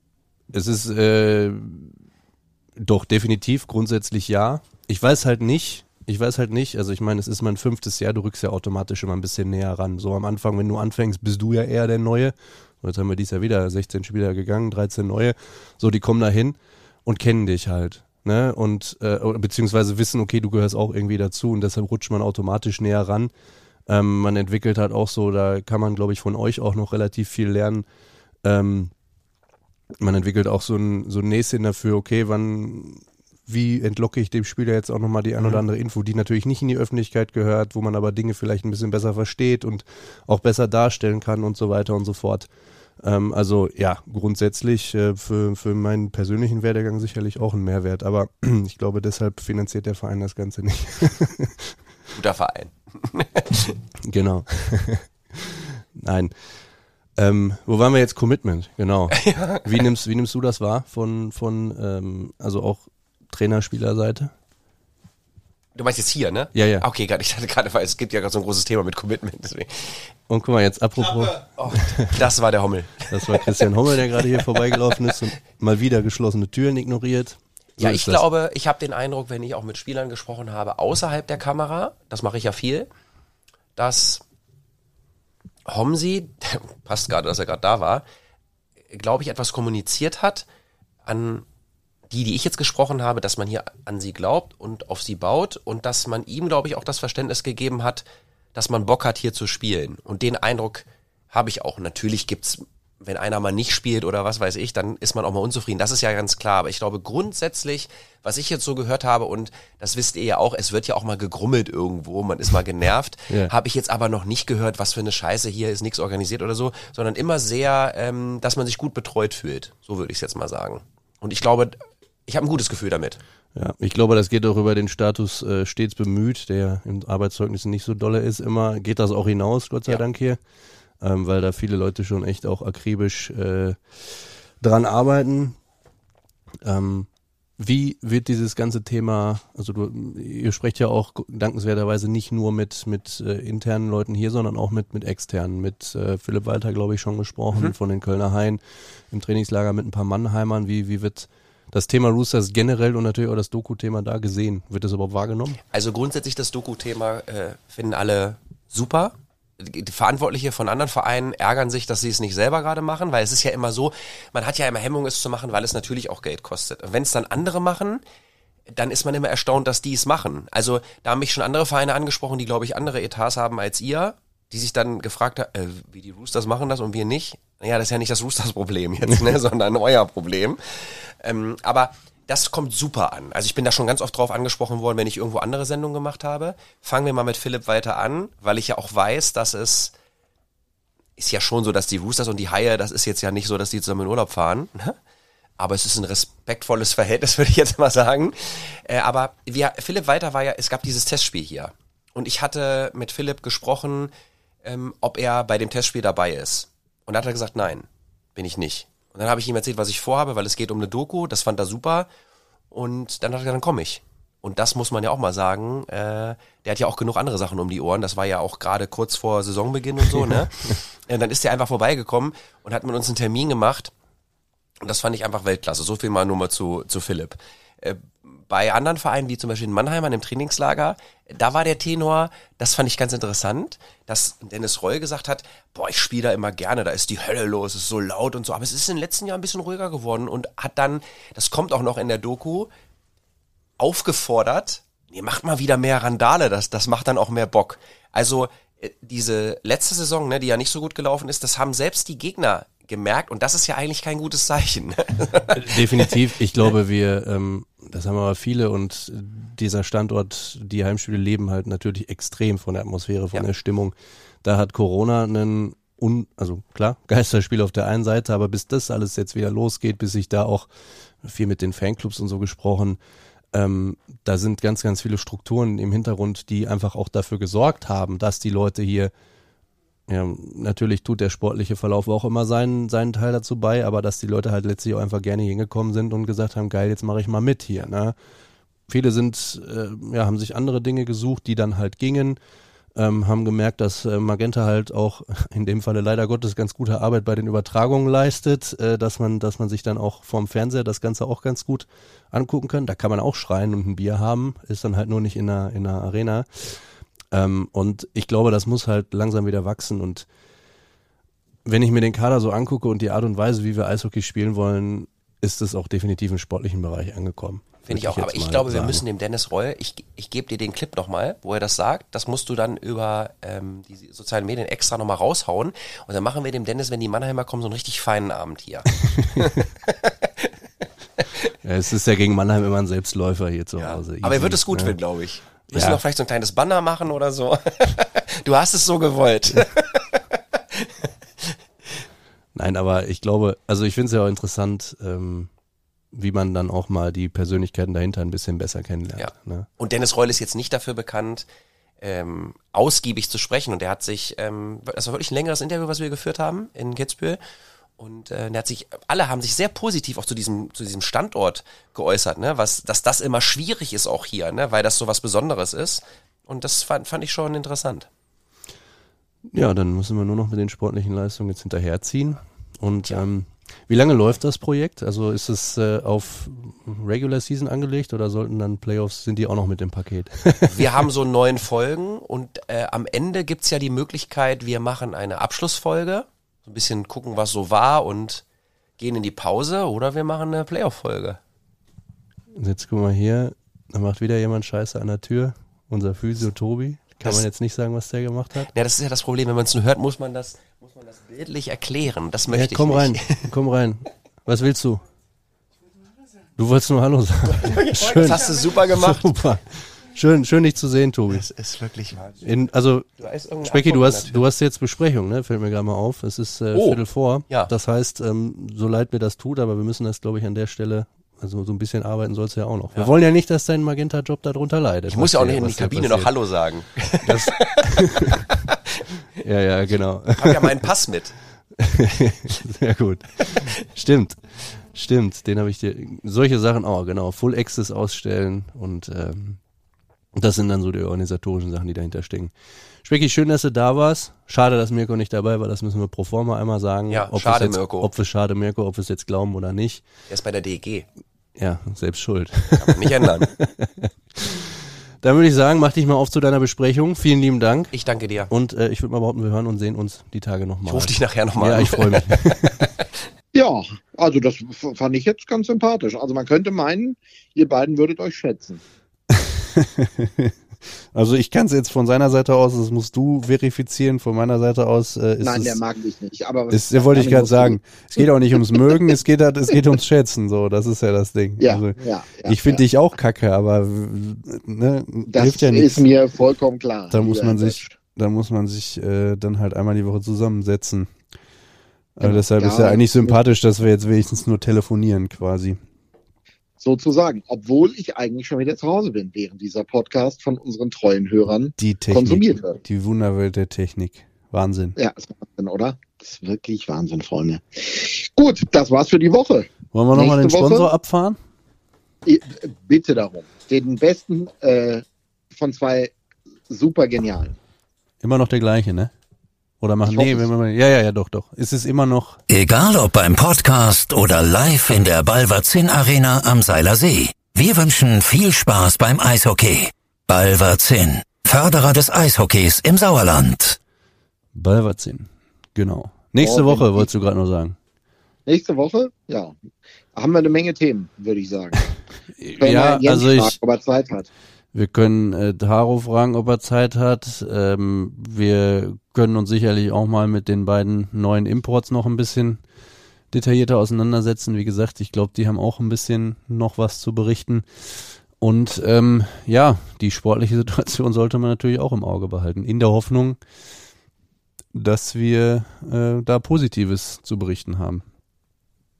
[SPEAKER 1] es ist äh, doch definitiv grundsätzlich ja. Ich weiß halt nicht, ich weiß halt nicht, also ich meine, es ist mein fünftes Jahr, du rückst ja automatisch immer ein bisschen näher ran. So am Anfang, wenn du anfängst, bist du ja eher der Neue. So, Jetzt haben wir dies Jahr wieder 16 Spieler gegangen, 13 neue. So, die kommen da hin und kennen dich halt. Ne? Und äh, beziehungsweise wissen, okay, du gehörst auch irgendwie dazu und deshalb rutscht man automatisch näher ran. Ähm, man entwickelt halt auch so, da kann man, glaube ich, von euch auch noch relativ viel lernen. Ähm, man entwickelt auch so ein, so ein Näschen dafür, okay, wann, wie entlocke ich dem Spieler jetzt auch nochmal die ein oder andere Info, die natürlich nicht in die Öffentlichkeit gehört, wo man aber Dinge vielleicht ein bisschen besser versteht und auch besser darstellen kann und so weiter und so fort. Ähm, also ja, grundsätzlich äh, für, für meinen persönlichen Werdegang sicherlich auch ein Mehrwert, aber ich glaube, deshalb finanziert der Verein das Ganze nicht.
[SPEAKER 7] Guter Verein.
[SPEAKER 1] Genau. Nein. Ähm, wo waren wir jetzt? Commitment, genau. Wie nimmst, wie nimmst du das wahr von, von ähm, also auch Trainerspielerseite?
[SPEAKER 7] Du meinst jetzt hier, ne?
[SPEAKER 1] Ja, ja.
[SPEAKER 7] Okay, gerade, ich hatte gerade, weil es gibt ja gerade so ein großes Thema mit Commitment. Deswegen.
[SPEAKER 1] Und guck mal, jetzt apropos,
[SPEAKER 7] Oh, das war der Hommel.
[SPEAKER 1] das war Christian Hommel, der gerade hier vorbeigelaufen ist und mal wieder geschlossene Türen ignoriert. So
[SPEAKER 7] Ja, ich
[SPEAKER 1] das.
[SPEAKER 7] glaube, ich habe den Eindruck, wenn ich auch mit Spielern gesprochen habe, außerhalb der Kamera, das mache ich ja viel, dass Homsi, passt gerade, dass er gerade da war, glaube ich, etwas kommuniziert hat an die, die ich jetzt gesprochen habe, dass man hier an sie glaubt und auf sie baut und dass man ihm, glaube ich, auch das Verständnis gegeben hat, dass man Bock hat, hier zu spielen. Und den Eindruck habe ich auch. Natürlich gibt's, wenn einer mal nicht spielt oder was weiß ich, dann ist man auch mal unzufrieden. Das ist ja ganz klar. Aber ich glaube grundsätzlich, was ich jetzt so gehört habe, und das wisst ihr ja auch, es wird ja auch mal gegrummelt irgendwo, man ist mal genervt,
[SPEAKER 1] Ja.
[SPEAKER 7] habe ich jetzt aber noch nicht gehört, was für eine Scheiße, hier ist nichts organisiert oder so, sondern immer sehr, ähm, dass man sich gut betreut fühlt. So würde ich es jetzt mal sagen. Und ich glaube, ich habe ein gutes Gefühl damit.
[SPEAKER 1] Ja, ich glaube, das geht auch über den Status äh, stets bemüht, der in Arbeitszeugnissen nicht so dolle ist. Immer geht das auch hinaus, Gott sei
[SPEAKER 7] Ja.
[SPEAKER 1] Dank hier, ähm, weil da viele Leute schon echt auch akribisch äh, dran arbeiten. Ähm, wie wird dieses ganze Thema, also du, ihr sprecht ja auch dankenswerterweise nicht nur mit, mit äh, internen Leuten hier, sondern auch mit, mit externen. Mit äh, Philipp Walter, glaube ich, schon gesprochen, von den Kölner Haien im Trainingslager mit ein paar Mannheimern. Wie, wie wird das Thema Roosters generell und natürlich auch das Doku-Thema da gesehen? Wird das überhaupt wahrgenommen?
[SPEAKER 7] Also grundsätzlich das Doku-Thema äh, finden alle super. Die Verantwortliche von anderen Vereinen ärgern sich, dass sie es nicht selber gerade machen, weil es ist ja immer so, man hat ja immer Hemmung, es zu machen, weil es natürlich auch Geld kostet. Und wenn es dann andere machen, dann ist man immer erstaunt, dass die es machen. Also da haben mich schon andere Vereine angesprochen, die, glaube ich, andere Etats haben als ihr, die sich dann gefragt haben, äh, wie die Roosters machen das und wir nicht. Naja, das ist ja nicht das Roosters-Problem jetzt, ne, sondern euer Problem. Ähm, aber das kommt super an. Also ich bin da schon ganz oft drauf angesprochen worden, wenn ich irgendwo andere Sendungen gemacht habe. Fangen wir mal mit Philipp weiter an, weil ich ja auch weiß, dass es ist ja schon so, dass die Roosters und die Haie, das ist jetzt ja nicht so, dass die zusammen in Urlaub fahren. Ne? Aber es ist ein respektvolles Verhältnis, würde ich jetzt mal sagen. Äh, aber wir, Philipp Walter war ja, es gab dieses Testspiel hier. Und ich hatte mit Philipp gesprochen, ähm, ob er bei dem Testspiel dabei ist. Und da hat er gesagt, nein, bin ich nicht. Und dann habe ich ihm erzählt, was ich vorhabe, weil es geht um eine Doku, das fand er super. Und dann hat er gesagt, dann komme ich. Und das muss man ja auch mal sagen. Äh, der hat ja auch genug andere Sachen um die Ohren. Das war ja auch gerade kurz vor Saisonbeginn und so, ne? und dann ist er einfach vorbeigekommen und hat mit uns einen Termin gemacht. Und das fand ich einfach Weltklasse. So viel mal nur mal zu, zu Philipp. Äh, bei anderen Vereinen, wie zum Beispiel in Mannheim an dem Trainingslager, da war der Tenor, das fand ich ganz interessant, dass Dennis Reul gesagt hat, boah, ich spiele da immer gerne, da ist die Hölle los, es ist so laut und so. Aber es ist in den letzten Jahren ein bisschen ruhiger geworden und hat dann, das kommt auch noch in der Doku, aufgefordert, ihr macht mal wieder mehr Randale, das, das macht dann auch mehr Bock. Also äh, diese letzte Saison, ne, die ja nicht so gut gelaufen ist, das haben selbst die Gegner gemerkt und das ist ja eigentlich kein gutes Zeichen. Ne?
[SPEAKER 1] Definitiv. Ich glaube, wir, ähm, das haben aber viele und dieser Standort, die Heimspiele leben halt natürlich extrem von der Atmosphäre, von
[SPEAKER 7] Ja.
[SPEAKER 1] der Stimmung. Da hat Corona einen un, also klar, Geisterspiel auf der einen Seite, aber bis das alles jetzt wieder losgeht, bis ich da auch viel mit den Fanclubs und so gesprochen, ähm, da sind ganz, ganz viele Strukturen im Hintergrund, die einfach auch dafür gesorgt haben, dass die Leute hier ja, natürlich tut der sportliche Verlauf auch immer seinen, seinen Teil dazu bei, aber dass die Leute halt letztlich auch einfach gerne hingekommen sind und gesagt haben, geil, jetzt mache ich mal mit hier. Ne? Viele sind, äh, ja, haben sich andere Dinge gesucht, die dann halt gingen, ähm, haben gemerkt, dass äh, Magenta halt auch in dem Falle leider Gottes ganz gute Arbeit bei den Übertragungen leistet, äh, dass man, dass man sich dann auch vorm Fernseher das Ganze auch ganz gut angucken kann. Da kann man auch schreien und ein Bier haben, ist dann halt nur nicht in einer, in einer Arena. Ähm, und ich glaube, das muss halt langsam wieder wachsen. Und wenn ich mir den Kader so angucke und die Art und Weise, wie wir Eishockey spielen wollen, ist es auch definitiv im sportlichen Bereich angekommen.
[SPEAKER 7] Finde ich auch. Aber
[SPEAKER 1] jetzt
[SPEAKER 7] ich glaube, wir
[SPEAKER 1] sagen.
[SPEAKER 7] müssen dem Dennis Reul, ich, ich gebe dir den Clip nochmal, wo er das sagt. Das musst du dann über ähm, die sozialen Medien extra nochmal raushauen. Und dann machen wir dem Dennis, wenn die Mannheimer kommen, so einen richtig feinen Abend hier.
[SPEAKER 1] Ja, es ist ja gegen Mannheim immer ein Selbstläufer hier zu Hause.
[SPEAKER 7] Aber er wird es gut
[SPEAKER 1] ne?
[SPEAKER 7] finden, glaube ich. Müssen
[SPEAKER 1] Ja.
[SPEAKER 7] noch vielleicht so ein kleines Banner machen oder so. du hast es so gewollt.
[SPEAKER 1] Nein, aber ich glaube, also ich finde es ja auch interessant, ähm, wie man dann auch mal die Persönlichkeiten dahinter ein bisschen besser kennenlernt.
[SPEAKER 7] Ja.
[SPEAKER 1] Ne?
[SPEAKER 7] Und Dennis Reul ist jetzt nicht dafür bekannt, ähm, ausgiebig zu sprechen. Und er hat sich, ähm, das war wirklich ein längeres Interview, was wir geführt haben in Kitzbühel. Und äh, hat sich, alle haben sich sehr positiv auch zu diesem, zu diesem Standort geäußert, ne? Was, dass das immer schwierig ist auch hier, ne? Weil das so was Besonderes ist. Und das fand, fand ich schon interessant.
[SPEAKER 1] Ja, dann müssen wir nur noch mit den sportlichen Leistungen jetzt hinterherziehen. Und ähm, wie lange läuft das Projekt? Also ist es äh, auf Regular Season angelegt oder sollten dann Playoffs, sind die auch noch mit im Paket?
[SPEAKER 7] Wir haben so neun Folgen und äh, am Ende gibt's ja die Möglichkeit, wir machen eine Abschlussfolge, so ein bisschen gucken, was so war und gehen in die Pause oder wir machen eine Playoff-Folge.
[SPEAKER 1] Jetzt guck mal hier, da macht wieder jemand Scheiße an der Tür. Unser Physio Tobi. Kann
[SPEAKER 7] Das-
[SPEAKER 1] man jetzt nicht sagen, was der gemacht hat?
[SPEAKER 7] Ja, das ist ja das Problem, wenn man es nur hört, muss man das, muss man das bildlich erklären. Das
[SPEAKER 1] Ja,
[SPEAKER 7] möchte
[SPEAKER 1] komm
[SPEAKER 7] ich
[SPEAKER 1] rein,
[SPEAKER 7] nicht.
[SPEAKER 1] komm rein. Was willst du? Du wolltest nur Hallo sagen. Schön.
[SPEAKER 7] Das hast du super gemacht.
[SPEAKER 1] Super. Schön, schön dich zu sehen, Tobi.
[SPEAKER 7] Das ist wirklich Wahnsinn.
[SPEAKER 1] In, also,
[SPEAKER 7] Du
[SPEAKER 1] Specki, du hast, du hast jetzt Besprechung, ne? Fällt mir gerade mal auf. Es ist äh,
[SPEAKER 7] Oh,
[SPEAKER 1] Viertel vor.
[SPEAKER 7] ja.
[SPEAKER 1] Das heißt, ähm, so leid mir das tut, aber wir müssen das, glaube ich, an der Stelle, also so ein bisschen arbeiten sollst du ja auch noch. Wir
[SPEAKER 7] Ja.
[SPEAKER 1] wollen ja nicht, dass dein Magenta-Job darunter leidet.
[SPEAKER 7] Ich muss ja auch nicht in die Kabine noch. Hallo sagen.
[SPEAKER 1] Ja, ja, genau.
[SPEAKER 7] Ich habe ja meinen Pass mit.
[SPEAKER 1] Sehr gut. Stimmt. Stimmt, den habe ich dir. Solche Sachen auch, genau. Full Access ausstellen und ähm, das sind dann so die organisatorischen Sachen, die dahinter stecken. Specki, schön, dass du da warst. Schade, dass Mirko nicht dabei war, das müssen wir pro forma einmal sagen.
[SPEAKER 7] Ja,
[SPEAKER 1] ob
[SPEAKER 7] schade,
[SPEAKER 1] wir jetzt,
[SPEAKER 7] Mirko.
[SPEAKER 1] Ob wir schade Mirko, ob wir es jetzt glauben oder nicht.
[SPEAKER 7] Er ist bei der DEG.
[SPEAKER 1] Ja, selbst schuld.
[SPEAKER 7] Kann man nicht ändern.
[SPEAKER 1] Dann würde ich sagen, mach dich mal auf zu deiner Besprechung. Vielen lieben Dank.
[SPEAKER 7] Ich danke dir.
[SPEAKER 1] Und äh, ich würde mal behaupten, wir hören und sehen uns die Tage nochmal.
[SPEAKER 7] Ich rufe dich nachher nochmal
[SPEAKER 1] Ja,
[SPEAKER 7] an.
[SPEAKER 1] ich freue mich.
[SPEAKER 2] Ja, also das fand ich jetzt ganz sympathisch. Also man könnte meinen, ihr beiden würdet euch schätzen.
[SPEAKER 1] Also ich kann es jetzt von seiner Seite aus, das musst du verifizieren, von meiner Seite aus äh, ist
[SPEAKER 2] Nein,
[SPEAKER 1] es,
[SPEAKER 2] der mag mich nicht. Aber
[SPEAKER 1] ist, ja, wollte ich gerade sagen. Es geht auch nicht ums Mögen, es geht halt, es geht ums Schätzen, so, das ist ja das Ding.
[SPEAKER 2] Ja,
[SPEAKER 1] also,
[SPEAKER 2] ja, ja,
[SPEAKER 1] ich finde
[SPEAKER 2] ja.
[SPEAKER 1] dich auch kacke, aber ne,
[SPEAKER 2] Das
[SPEAKER 1] hilft ja
[SPEAKER 2] ist
[SPEAKER 1] nichts.
[SPEAKER 2] mir vollkommen klar.
[SPEAKER 1] Da muss man sich, da muss man sich äh, dann halt einmal die Woche zusammensetzen.
[SPEAKER 2] Genau.
[SPEAKER 1] deshalb ist
[SPEAKER 2] Ja,
[SPEAKER 1] ja eigentlich sympathisch, dass wir jetzt wenigstens nur telefonieren quasi.
[SPEAKER 2] Sozusagen. Obwohl ich eigentlich schon wieder zu Hause bin, während dieser Podcast von unseren treuen Hörern
[SPEAKER 1] Die Technik,
[SPEAKER 2] konsumiert wird.
[SPEAKER 1] die Wunderwelt der Technik. Wahnsinn.
[SPEAKER 2] Ja, ist Wahnsinn, oder? Das ist wirklich Wahnsinn, Freunde. Gut, das war's für die Woche.
[SPEAKER 1] Wollen wir nochmal den
[SPEAKER 2] Nächste Woche?
[SPEAKER 1] Sponsor abfahren?
[SPEAKER 2] Bitte darum. Den besten äh, von zwei super genialen.
[SPEAKER 1] Immer noch der gleiche, ne? Oder machen, nee,
[SPEAKER 2] es.
[SPEAKER 1] wenn wir, ja, ja, ja, doch, doch. Es ist immer noch,
[SPEAKER 4] Egal ob beim Podcast oder live in der Balverzin Arena am Seiler See. Wir wünschen viel Spaß beim Eishockey. Balverzin, Förderer des Eishockeys im Sauerland.
[SPEAKER 1] Balverzin. Genau. Nächste
[SPEAKER 2] Oh,
[SPEAKER 1] Woche,
[SPEAKER 2] wenn-
[SPEAKER 1] wolltest du gerade noch sagen.
[SPEAKER 2] Nächste Woche, ja, haben wir eine Menge Themen, würde ich sagen. Wir
[SPEAKER 1] Ja,
[SPEAKER 2] Jens
[SPEAKER 1] also
[SPEAKER 2] fragen,
[SPEAKER 1] ich,
[SPEAKER 2] ob er Zeit hat.
[SPEAKER 1] wir können äh, Haro fragen, ob er Zeit hat. Ähm, wir können uns sicherlich auch mal mit den beiden neuen Imports noch ein bisschen detaillierter auseinandersetzen. Wie gesagt, ich glaube, die haben auch ein bisschen noch was zu berichten. Und ähm, ja, die sportliche Situation sollte man natürlich auch im Auge behalten. In der Hoffnung, dass wir äh, da Positives zu berichten haben.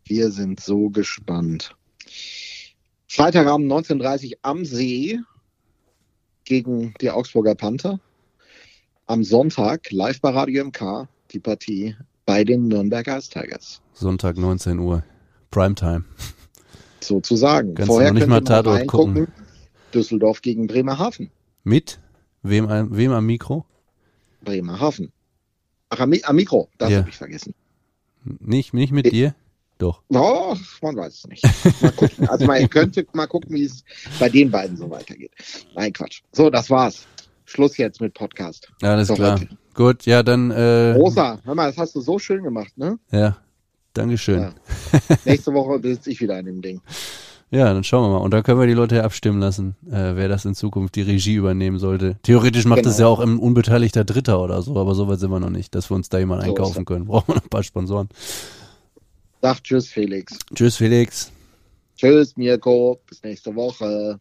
[SPEAKER 2] Wir sind so gespannt. Freitagabend 19.30 am See gegen die Augsburger Panther. Am Sonntag live bei Radio MK die Partie bei den Nürnberg Ice Tigers.
[SPEAKER 1] Sonntag 19 Uhr. Primetime.
[SPEAKER 2] Sozusagen.
[SPEAKER 1] Kannst
[SPEAKER 2] Vorher
[SPEAKER 1] noch nicht mal Tatort gucken.
[SPEAKER 2] Düsseldorf gegen Bremerhaven.
[SPEAKER 1] Mit? Wem, am- wem am Mikro?
[SPEAKER 2] Bremerhaven. Ach, am, am Mikro, das
[SPEAKER 1] Ja.
[SPEAKER 2] habe ich vergessen.
[SPEAKER 1] Nicht, nicht mit
[SPEAKER 2] Ich-
[SPEAKER 1] dir? Doch.
[SPEAKER 2] Oh, man weiß es nicht. Mal gucken. Also man könnte mal gucken, wie es bei den beiden so weitergeht. Nein, Quatsch. So, das war's. Schluss jetzt mit Podcast.
[SPEAKER 1] Alles
[SPEAKER 2] Doch,
[SPEAKER 1] klar.
[SPEAKER 2] okay.
[SPEAKER 1] Gut, ja, dann, äh,
[SPEAKER 2] Rosa, hör mal, das hast du so schön gemacht, ne?
[SPEAKER 1] ja, Dankeschön.
[SPEAKER 2] Ja. Nächste Woche sitze ich wieder an dem Ding.
[SPEAKER 1] Ja, dann schauen wir mal. Und dann können wir die Leute abstimmen lassen, äh, wer das in Zukunft die Regie übernehmen sollte. Theoretisch macht
[SPEAKER 2] Genau.
[SPEAKER 1] es ja auch ein unbeteiligter Dritter oder so, aber so weit sind wir noch nicht, dass wir uns da jemand
[SPEAKER 2] So
[SPEAKER 1] einkaufen können. Brauchen wir noch ein paar Sponsoren.
[SPEAKER 2] Sag Tschüss, Felix.
[SPEAKER 1] Tschüss, Felix.
[SPEAKER 2] Tschüss, Mirko. Bis nächste Woche.